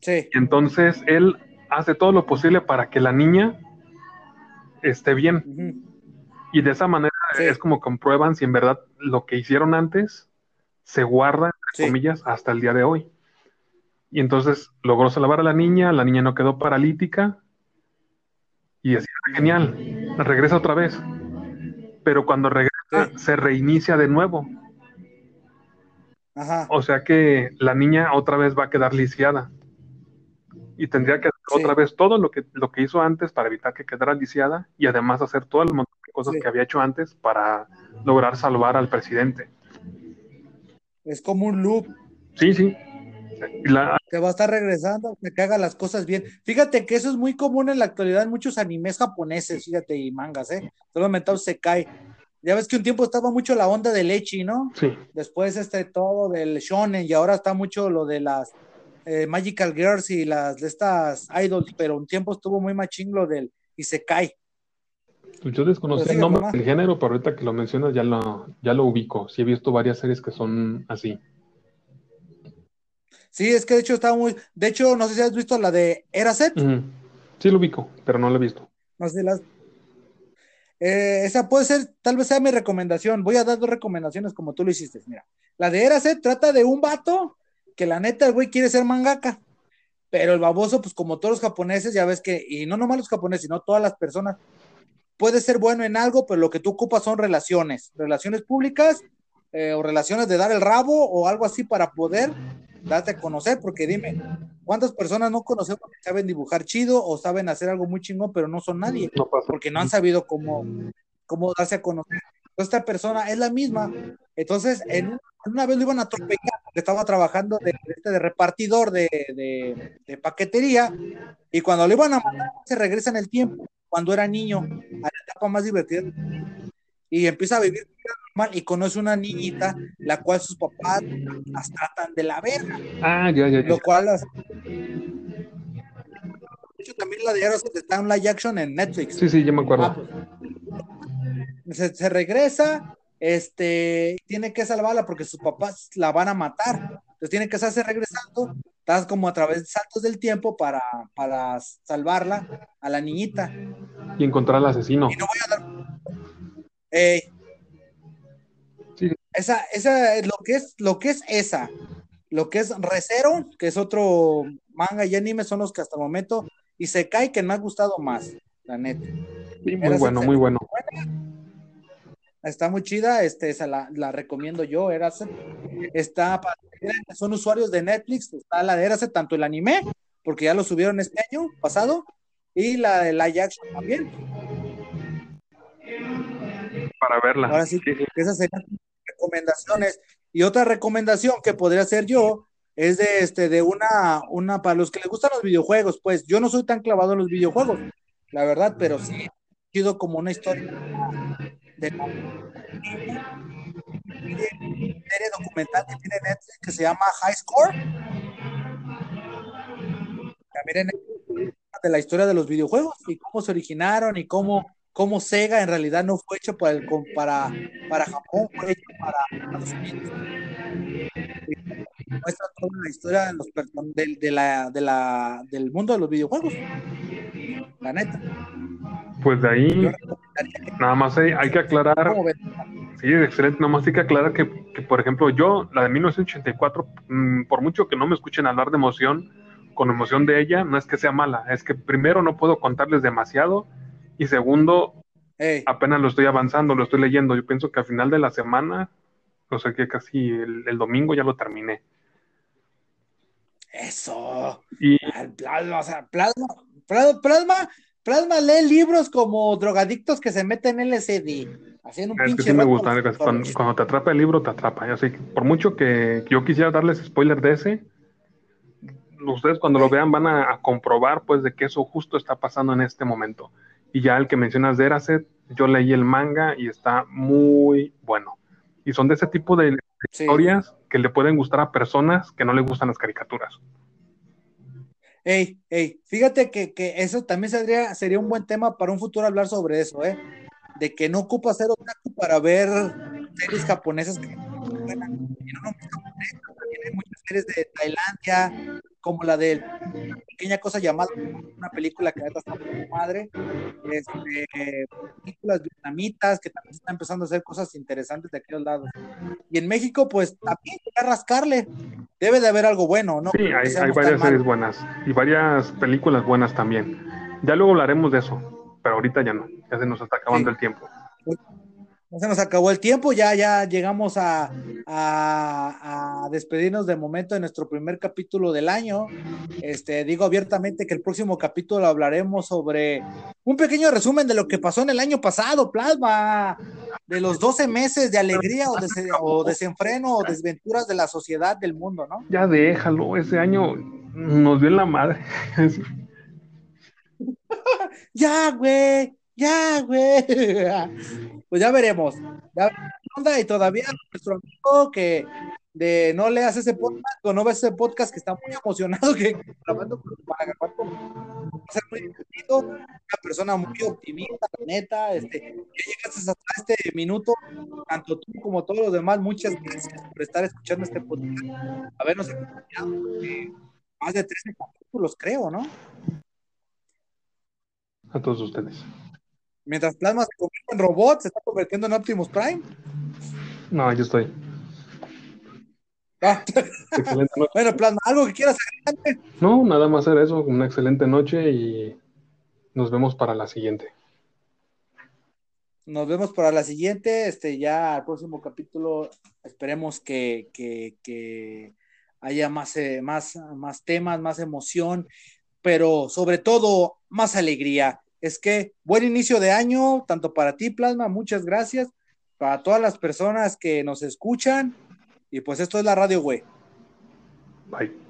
sí, entonces él hace todo lo posible para que la niña esté bien. ujú, Y de esa manera. Es como comprueban si en verdad lo que hicieron antes se guarda, entre Sí. comillas, hasta el día de hoy. Y entonces logró salvar a la niña, la niña no quedó paralítica y así genial, regresa otra vez. Pero cuando regresa, Sí. se reinicia de nuevo. Ajá. O sea que la niña otra vez va a quedar lisiada. Y tendría que hacer Sí. otra vez todo lo que, lo que hizo antes para evitar que quedara lisiada y además hacer todo el montón cosas Sí. que había hecho antes para lograr salvar al presidente. Es como un loop. Sí, sí. Y la- Te va a estar regresando, que que haga las cosas bien. Fíjate que eso es muy común en la actualidad en muchos animes japoneses, fíjate, y mangas, ¿eh? Todo inventado se cae. Ya ves que un tiempo estaba mucho la onda del Echi, ¿no? sí, Después este todo del shonen y ahora está mucho lo de las eh, Magical Girls y las de estas idols, pero un tiempo estuvo muy machín lo del Isekai. pues yo desconocía Pero el nombre del género, pero ahorita que lo mencionas ya lo, ya lo ubico. Sí he visto varias series que son así. Sí, es que de hecho estaba muy, de hecho, no sé si has visto la de Eraset, Ujú. Sí lo ubico, pero no lo he visto. no sé las Eh, esa puede ser, tal vez sea mi recomendación. Voy a dar dos recomendaciones como tú lo hiciste. Mira, la de Eraset trata de un vato que la neta el güey quiere ser mangaka, pero el baboso, pues como todos los japoneses, ya ves que, y no nomás los japoneses, sino todas las personas, puede ser bueno en algo, pero lo que tú ocupas son relaciones, relaciones públicas eh, o relaciones de dar el rabo o algo así para poder darte a conocer, porque dime, ¿cuántas personas no conocemos que saben dibujar chido o saben hacer algo muy chingón, pero no son nadie? No porque no han sabido cómo, cómo darse a conocer. Esta persona es la misma. Entonces, en, una vez lo iban a atropellar porque estaba trabajando de, de este, de repartidor de, de- de paquetería y cuando lo iban a matar se regresa en el tiempo, cuando era niño, a la etapa más divertida y empieza a vivir normal y conoce una niñita la cual sus papás las tratan de la verga, Ah, ya, ya, ya. lo cual las- de hecho también la de Aerosmith está en live action en Netflix. Sí, sí, ya me acuerdo. Ah, pues, se, se regresa, este, tiene que salvarla porque sus papás la van a matar. Entonces tiene que estarse regresando, estás como a través de saltos del tiempo para, para salvarla a la niñita. Y encontrar al asesino. Y no voy a dar. Sí. Esa, esa, lo que es, lo que es esa, lo que es Recero, que es otro manga y anime, son los que hasta el momento, y se cae que me ha gustado más, la neta. Sí, muy Era bueno, muy bueno. Está muy chida, este, esa la, la recomiendo yo, Erase. Está para son usuarios de Netflix, está la de Erase, tanto el anime, porque ya lo subieron este año pasado, y la de live action también. Para verla. Ahora sí, Sí, sí. esas serían recomendaciones. Y otra recomendación que podría hacer yo es de este de una una para los que les gustan los videojuegos, pues yo no soy tan clavado en los videojuegos, la verdad, pero sí sido como una historia de serie documental que tiene Netflix que se llama High Score. También en Netflix de la historia de los videojuegos y cómo se originaron y cómo cómo Sega en realidad no fue hecho para, el, para, para Japón, fue hecho para Estados Unidos. Muestra toda la historia de los, del- de la, de la, del mundo de los videojuegos. La neta. Pues de ahí, nada más hay, hay que aclarar. Sí, excelente. Nada más hay que aclarar que, que, por ejemplo, yo, la de 1984, mm, por mucho que no me escuchen hablar de emoción, con emoción de ella, no es que sea mala, es que primero no puedo contarles demasiado y segundo, Ey, apenas lo estoy avanzando, lo estoy leyendo. Yo pienso que al final de la semana, o sea que casi el, el domingo ya lo terminé. eso. Y plasma, o sea, plasma, plasma, plasma, plasma lee libros como drogadictos que se meten en LCD. Haciendo un es que sí me rato gusta, los cuando, te atrapa el libro, te atrapa. Así que por mucho que yo quisiera darles spoiler de ese, ustedes cuando lo vean van a, a comprobar pues de que eso justo está pasando en este momento. Y ya el que mencionas de Eraset, yo leí el manga y está muy bueno. Y son de ese tipo de Sí. historias que le pueden gustar a personas que no les gustan las caricaturas. Ey, ey, fíjate que, que eso también sería, sería un buen tema para un futuro hablar sobre eso, ¿eh? De que no ocupa ser otaku para ver series japonesas que buenas. Y no también hay muchas series de Tailandia, como la de pequeña cosa llamada una película que ahorita está por madre. Este, películas vietnamitas, que también están empezando a hacer cosas interesantes de aquellos lados. Y en México, pues también hay que rascarle. Debe de haber algo bueno, ¿no? Sí, hay, hay varias series buenas y varias películas buenas también. Ya luego hablaremos de eso, pero ahorita ya no, ya se nos está acabando Sí. el tiempo. Se nos acabó el tiempo, ya, ya llegamos a, a- a despedirnos de momento de nuestro primer capítulo del año. Este, digo abiertamente que el próximo capítulo hablaremos sobre un pequeño resumen de lo que pasó en el año pasado, Plasma, de los 12 meses de alegría o, dese- o desenfreno o desventuras de la sociedad del mundo, ¿no? Ya déjalo, ese año nos dio en la madre. Ya, güey, ya, güey. Pues ya veremos. Ya onda, y todavía nuestro amigo que de no leas ese podcast o no ves ese podcast que está muy emocionado que grabando con Guanajuato va a ser muy divertido, una persona muy optimista, la neta, este, ya llegaste hasta este minuto, tanto tú como todos los demás, muchas gracias por estar escuchando este podcast, habernos acompañado, eh, más de 13 capítulos creo, ¿no? A todos ustedes. Mientras Plasma se convierte en robot, se está convirtiendo en Optimus Prime. No, yo estoy. Ah, Excelente noche. bueno, Plasma, ¿algo que quieras agregar? No, nada más era eso. Una excelente noche y nos vemos para la siguiente. Nos vemos para la siguiente. Este, ya al próximo capítulo esperemos que, que, que haya más, eh, más, más temas, más emoción, pero sobre todo más alegría. Es que buen inicio de año, tanto para ti, Plasma, muchas gracias. Para todas las personas que nos escuchan. Y pues esto es la radio, güey. Bye.